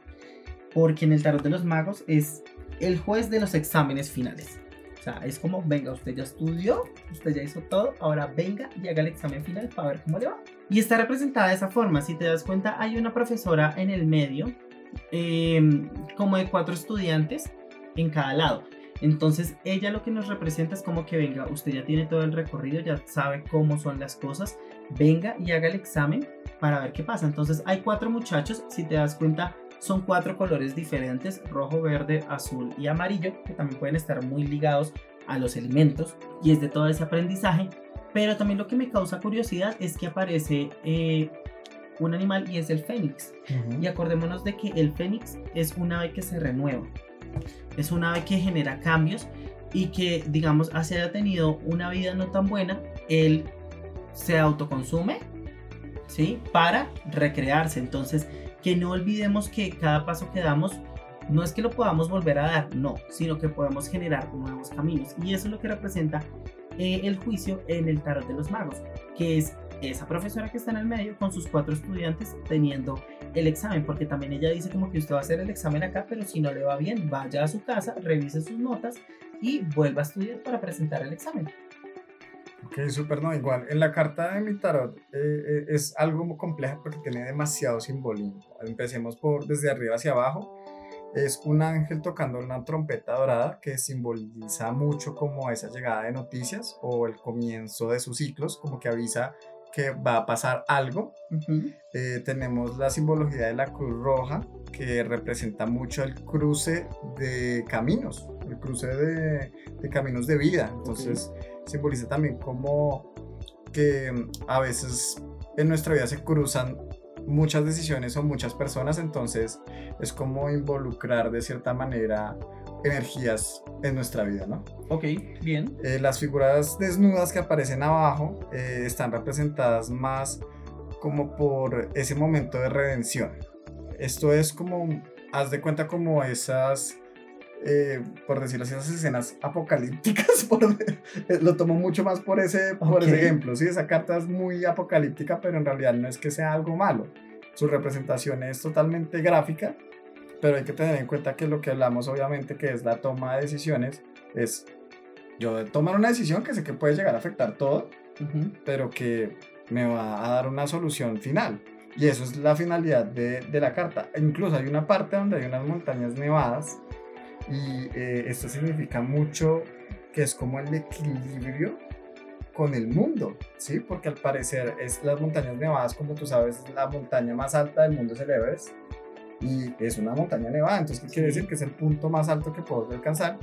porque en el tarot de los magos es el juez de los exámenes finales. O sea, es como, venga, usted ya estudió, usted ya hizo todo, ahora venga y haga el examen final para ver cómo le va. Y está representada de esa forma, si te das cuenta, hay una profesora en el medio, em, como de cuatro estudiantes en cada lado. Entonces ella lo que nos representa es como que venga, usted ya tiene todo el recorrido, ya sabe cómo son las cosas, venga y haga el examen para ver qué pasa. Entonces hay cuatro muchachos, si te das cuenta, son cuatro colores diferentes, rojo, verde, azul y amarillo, que también pueden estar muy ligados a los elementos y es de todo ese aprendizaje. Pero también lo que me causa curiosidad es que aparece eh, un animal y es el fénix. Y acordémonos de que el fénix es un ave que se renueva. Es un ave que genera cambios y que, digamos, haya tenido una vida no tan buena, él se autoconsume, ¿sí? Para recrearse. Entonces, que no olvidemos que cada paso que damos no es que lo podamos volver a dar, no, sino que podemos generar nuevos caminos. Y eso es lo que representa eh, el juicio en el tarot de los magos, que es esa profesora que está en el medio con sus cuatro estudiantes teniendo el examen, porque también ella dice como que usted va a hacer el examen acá, pero si no le va bien, vaya a su casa, revise sus notas y vuelva a estudiar para presentar el examen. Ok, súper, no, igual. En la carta de mi tarot eh, eh, es algo muy complejo porque tiene demasiado simbolismo. Empecemos por desde arriba hacia abajo. Es un ángel tocando una trompeta dorada que simboliza mucho como esa llegada de noticias o el comienzo de sus ciclos, como que avisa que va a pasar algo. Eh, tenemos la simbología de la cruz roja, que representa mucho el cruce de caminos, el cruce de, caminos de vida. Entonces, simboliza también como que mm, a veces en nuestra vida se cruzan muchas decisiones o muchas personas, entonces es como involucrar de cierta manera energías en nuestra vida, ¿no? Ok, bien. Eh, las figuras desnudas que aparecen abajo eh, están representadas más como por ese momento de redención. Esto es como, haz de cuenta como esas, eh, por decirlo así, esas escenas apocalípticas, lo tomo mucho más por ese, por ese ejemplo, sí, esa carta es muy apocalíptica, pero en realidad no es que sea algo malo. Su representación es totalmente gráfica pero hay que tener en cuenta que lo que hablamos obviamente que es la toma de decisiones es yo tomar una decisión que sé que puede llegar a afectar todo, pero que me va a dar una solución final. Y eso es la finalidad de, de, la carta. Incluso hay una parte donde hay unas montañas nevadas y eh, esto significa mucho que es como el equilibrio con el mundo, ¿sí? Porque al parecer es las montañas nevadas, como tú sabes, la montaña más alta del mundo es el Everest y es una montaña nevada, entonces ¿qué quiere decir? Que es el punto más alto que puedo alcanzar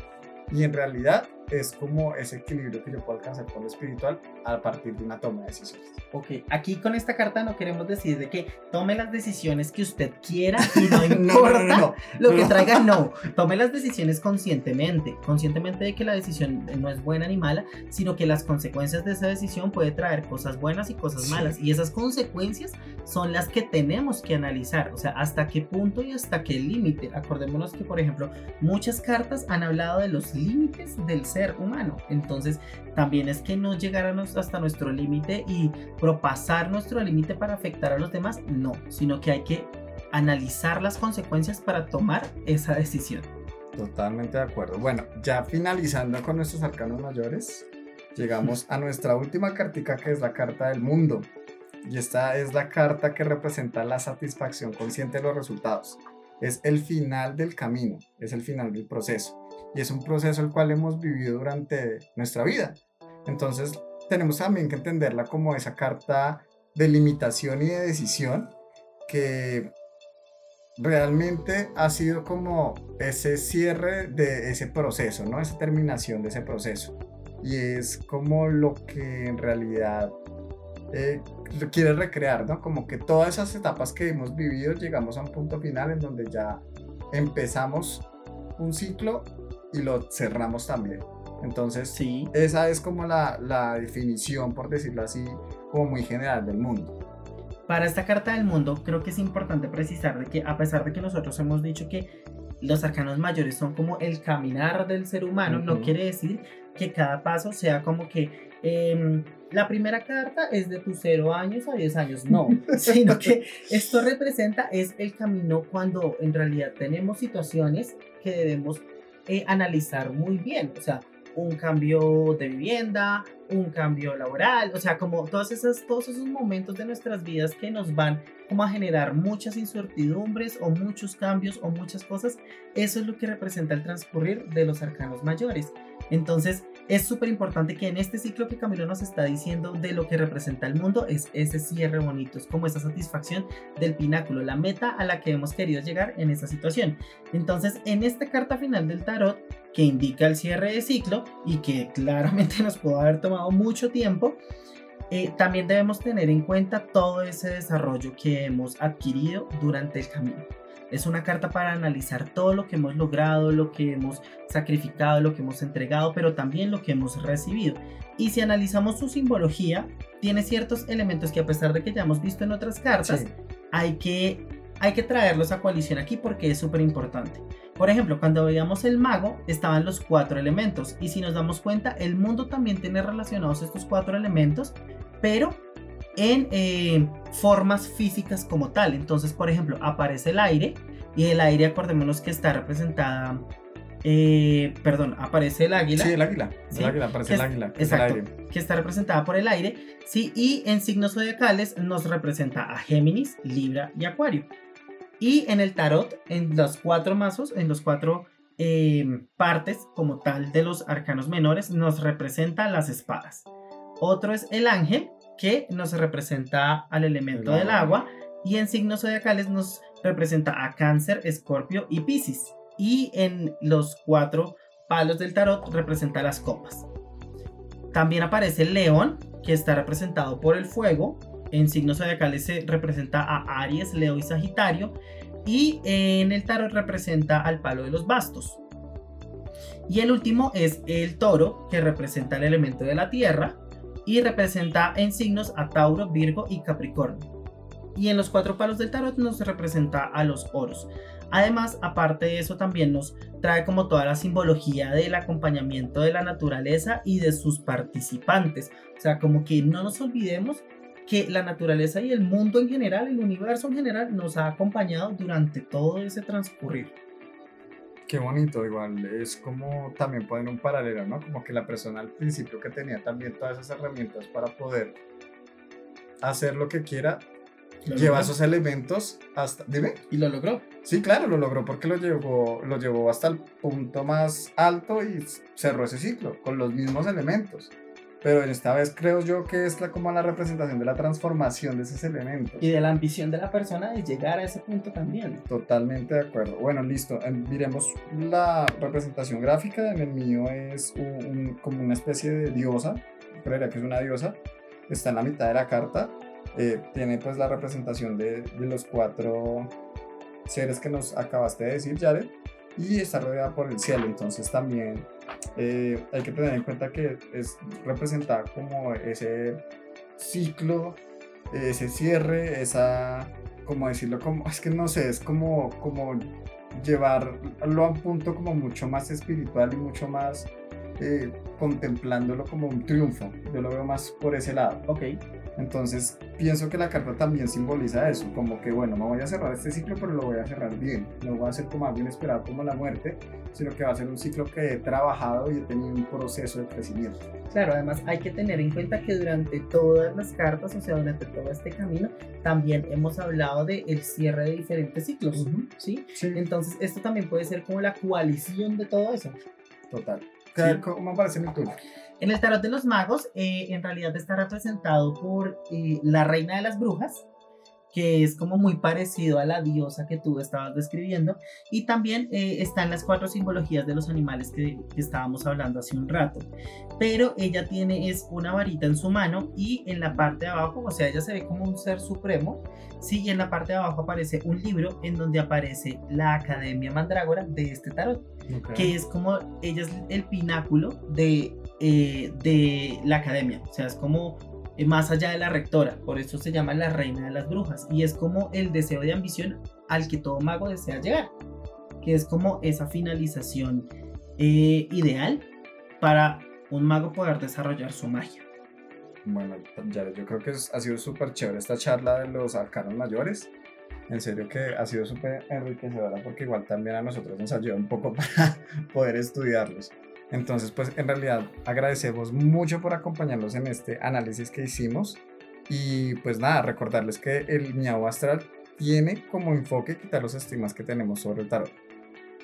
y en realidad es como ese equilibrio que yo puedo alcanzar con lo espiritual a partir de una toma de decisiones. Ok, aquí con esta carta no queremos decir de que tome las decisiones que usted quiera y no importa lo que traiga, no. Tome las decisiones conscientemente, conscientemente de que la decisión no es buena ni mala, sino que las consecuencias de esa decisión puede traer cosas buenas y cosas malas. Y esas consecuencias son las que tenemos que analizar, o sea, hasta qué punto y hasta qué límite. Acordémonos que, por ejemplo, muchas cartas han hablado de los límites del ser humano. Entonces, también es que no llegáramos hasta nuestro límite y propasar nuestro límite para afectar a los demás, no, sino que hay que analizar las consecuencias para tomar esa decisión. Totalmente de acuerdo. Bueno, ya finalizando con nuestros arcanos mayores, llegamos a nuestra última cartica que es la carta del mundo. Y esta es la carta que representa la satisfacción consciente de los resultados. Es el final del camino, es el final del proceso y es un proceso el cual hemos vivido durante nuestra vida. Entonces tenemos también que entenderla como esa carta de limitación y de decisión que realmente ha sido como ese cierre de ese proceso, ¿no? Esa terminación de ese proceso. Y es como lo que en realidad eh, quiere recrear, ¿no? Como que todas esas etapas que hemos vivido llegamos a un punto final en donde ya empezamos un ciclo y lo cerramos también. Entonces, sí. esa es como la, la definición, por decirlo así, como muy general del mundo. Para esta carta del mundo, creo que es importante precisar de que a pesar de que nosotros hemos dicho que los arcanos mayores son como el caminar del ser humano, no quiere decir que cada paso sea como que em, la primera carta es de tus 0 años a 10 años, no, sino que esto representa es el camino cuando en realidad tenemos situaciones que debemos eh, analizar muy bien, o sea, un cambio de vivienda, un cambio laboral, o sea, como todas esas, todos esos momentos de nuestras vidas que nos van como a generar muchas incertidumbres o muchos cambios o muchas cosas, eso es lo que representa el transcurrir de los arcanos mayores. Entonces, es súper importante que en este ciclo que Camilo nos está diciendo de lo que representa el mundo es ese cierre bonito, es como esa satisfacción del pináculo, la meta a la que hemos querido llegar en esta situación. Entonces, en esta carta final del tarot, que indica el cierre de ciclo y que claramente nos pudo haber tomado mucho tiempo, eh, también debemos tener en cuenta todo ese desarrollo que hemos adquirido durante el camino. Es una carta para analizar todo lo que hemos logrado, lo que hemos sacrificado, lo que hemos entregado, pero también lo que hemos recibido. Y si analizamos su simbología, tiene ciertos elementos que a pesar de que ya hemos visto en otras cartas, hay, que, hay que traerlos a coalición aquí porque es súper importante. Por ejemplo, cuando veíamos el mago, estaban los cuatro elementos. Y si nos damos cuenta, el mundo también tiene relacionados estos cuatro elementos, pero en eh, formas físicas como tal. Entonces, por ejemplo, aparece el aire y el aire, acordémonos que está representada eh, perdón, aparece el águila. Sí, el águila. Sí, El águila, aparece el águila. el Exacto, aire. que está representada por el aire, sí, y en signos zodiacales nos representa a Géminis, Libra y Acuario. Y en el tarot, en los cuatro mazos, en los cuatro eh, partes como tal de los arcanos menores, nos representa las espadas. Otro es el ángel, que nos representa al elemento El del agua. agua, y en signos zodiacales nos representa a Cáncer, Escorpio y Piscis. Y en los cuatro palos del tarot representa las copas. También aparece el león, que está representado por el fuego. En signos zodiacales se representa a Aries, Leo y Sagitario. Y en el tarot representa al palo de los bastos. Y el último es el toro, que representa el elemento de la tierra. Y representa en signos a Tauro, Virgo y Capricornio. Y en los cuatro palos del tarot nos representa a los oros. Además, aparte de eso, también nos trae como toda la simbología del acompañamiento de la naturaleza y de sus participantes. O sea, como que no nos olvidemos que la naturaleza y el mundo en general, el universo en general, nos ha acompañado durante todo ese transcurrir. Qué bonito, igual es como también poner un paralelo, ¿no? Como que la persona al principio que tenía también todas esas herramientas para poder hacer lo que quiera, Lo lleva logró. esos elementos hasta... Dime. Y lo logró. Sí, claro, lo logró porque lo llevó, lo llevó hasta el punto más alto y cerró ese ciclo con los mismos elementos. Pero esta vez creo yo que es la, como la representación de la transformación de esos elementos. Y de la ambición de la persona de llegar a ese punto también. Totalmente de acuerdo. Bueno, listo. Em, Miremos la representación gráfica. En el mío es un- un- como una especie de diosa. Creería que es una diosa. Está en la mitad de la carta. Eh, tiene pues la representación de, de los cuatro seres que nos acabaste de decir, Jared. Y está rodeada por el cielo. Entonces también eh, hay que tener en cuenta que es representada como ese ciclo, ese cierre, esa, como decirlo, como, es que no sé, es como, como llevarlo a un punto como mucho más espiritual y mucho más eh, contemplándolo como un triunfo. Yo lo veo más por ese lado. Ok. Entonces pienso que la carta también simboliza eso, como que bueno, no voy a cerrar este ciclo, pero lo voy a cerrar bien. No va a ser como algo inesperado como la muerte, sino que va a ser un ciclo que he trabajado y he tenido un proceso de crecimiento. Claro, además hay que tener en cuenta que durante todas las cartas, o sea, durante todo este camino, también hemos hablado de el cierre de diferentes ciclos, ¿sí? Sí, Entonces, esto también puede ser como la coalición de todo eso. total. Sí. ¿Cómo aparece mi tuyo? En el tarot de los magos, eh, en realidad está representado por eh, la reina de las brujas, que es como muy parecido a la diosa que tú estabas describiendo, y también eh, están las cuatro simbologías de los animales que, que estábamos hablando hace un rato. Pero ella tiene es una varita en su mano y en la parte de abajo, o sea, ella se ve como un ser supremo, sí, y en la parte de abajo aparece un libro en donde aparece la Academia Mandrágora de este tarot que es como ella es el pináculo de, eh, de la academia, o sea, es como eh, más allá de la rectora, por eso se llama la reina de las brujas, y es como el deseo de ambición al que todo mago desea llegar, que es como esa finalización eh, ideal para un mago poder desarrollar su magia. Bueno, ya, yo creo que ha sido súper chévere esta charla de los arcanos mayores. En serio que ha sido súper enriquecedora porque igual también a nosotros nos ayuda un poco para poder estudiarlos. Entonces, pues en realidad agradecemos mucho por acompañarnos en este análisis que hicimos. Y pues nada, recordarles que el miau astral tiene como enfoque quitar los estigmas que tenemos sobre el tarot.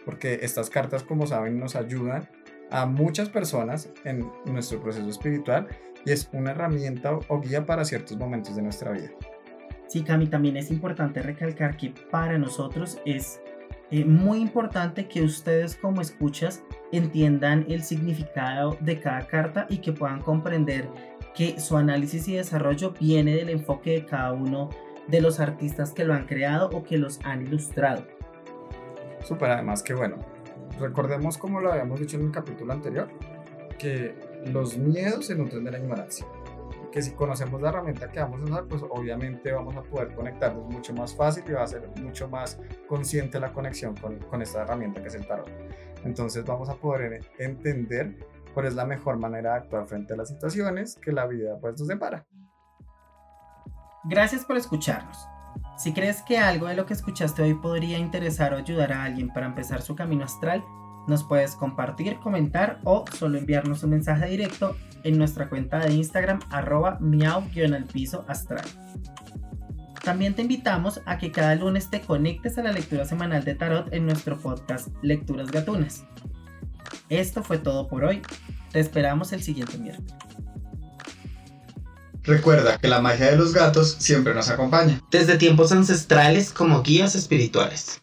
Porque estas cartas, como saben, nos ayudan a muchas personas en nuestro proceso espiritual y es una herramienta o- guía para ciertos momentos de nuestra vida. Sí, Cami, también es importante recalcar que para nosotros es eh, muy importante que ustedes como escuchas entiendan el significado de cada carta y que puedan comprender que su análisis y desarrollo viene del enfoque de cada uno de los artistas que lo han creado o que los han ilustrado. Súper, además que bueno, recordemos como lo habíamos dicho en el capítulo anterior, que los miedos se nutren de la ignorancia. Que si conocemos la herramienta que vamos a usar, pues obviamente vamos a poder conectarnos mucho más fácil y va a ser mucho más consciente la conexión con, con esta herramienta que es el tarot. Entonces vamos a poder entender cuál es la mejor manera de actuar frente a las situaciones que la vida pues nos depara. Gracias por escucharnos. Si crees que algo de lo que escuchaste hoy podría interesar o ayudar a alguien para empezar su camino astral, Nos puedes compartir, comentar o solo enviarnos un mensaje directo en nuestra cuenta de Instagram arroba miau-piso astral. También te invitamos a que cada lunes te conectes a la lectura semanal de tarot en nuestro podcast Lecturas Gatunas. Esto fue todo por hoy. Te esperamos el siguiente miércoles. Recuerda que la magia de los gatos siempre nos acompaña. Desde tiempos ancestrales como guías espirituales.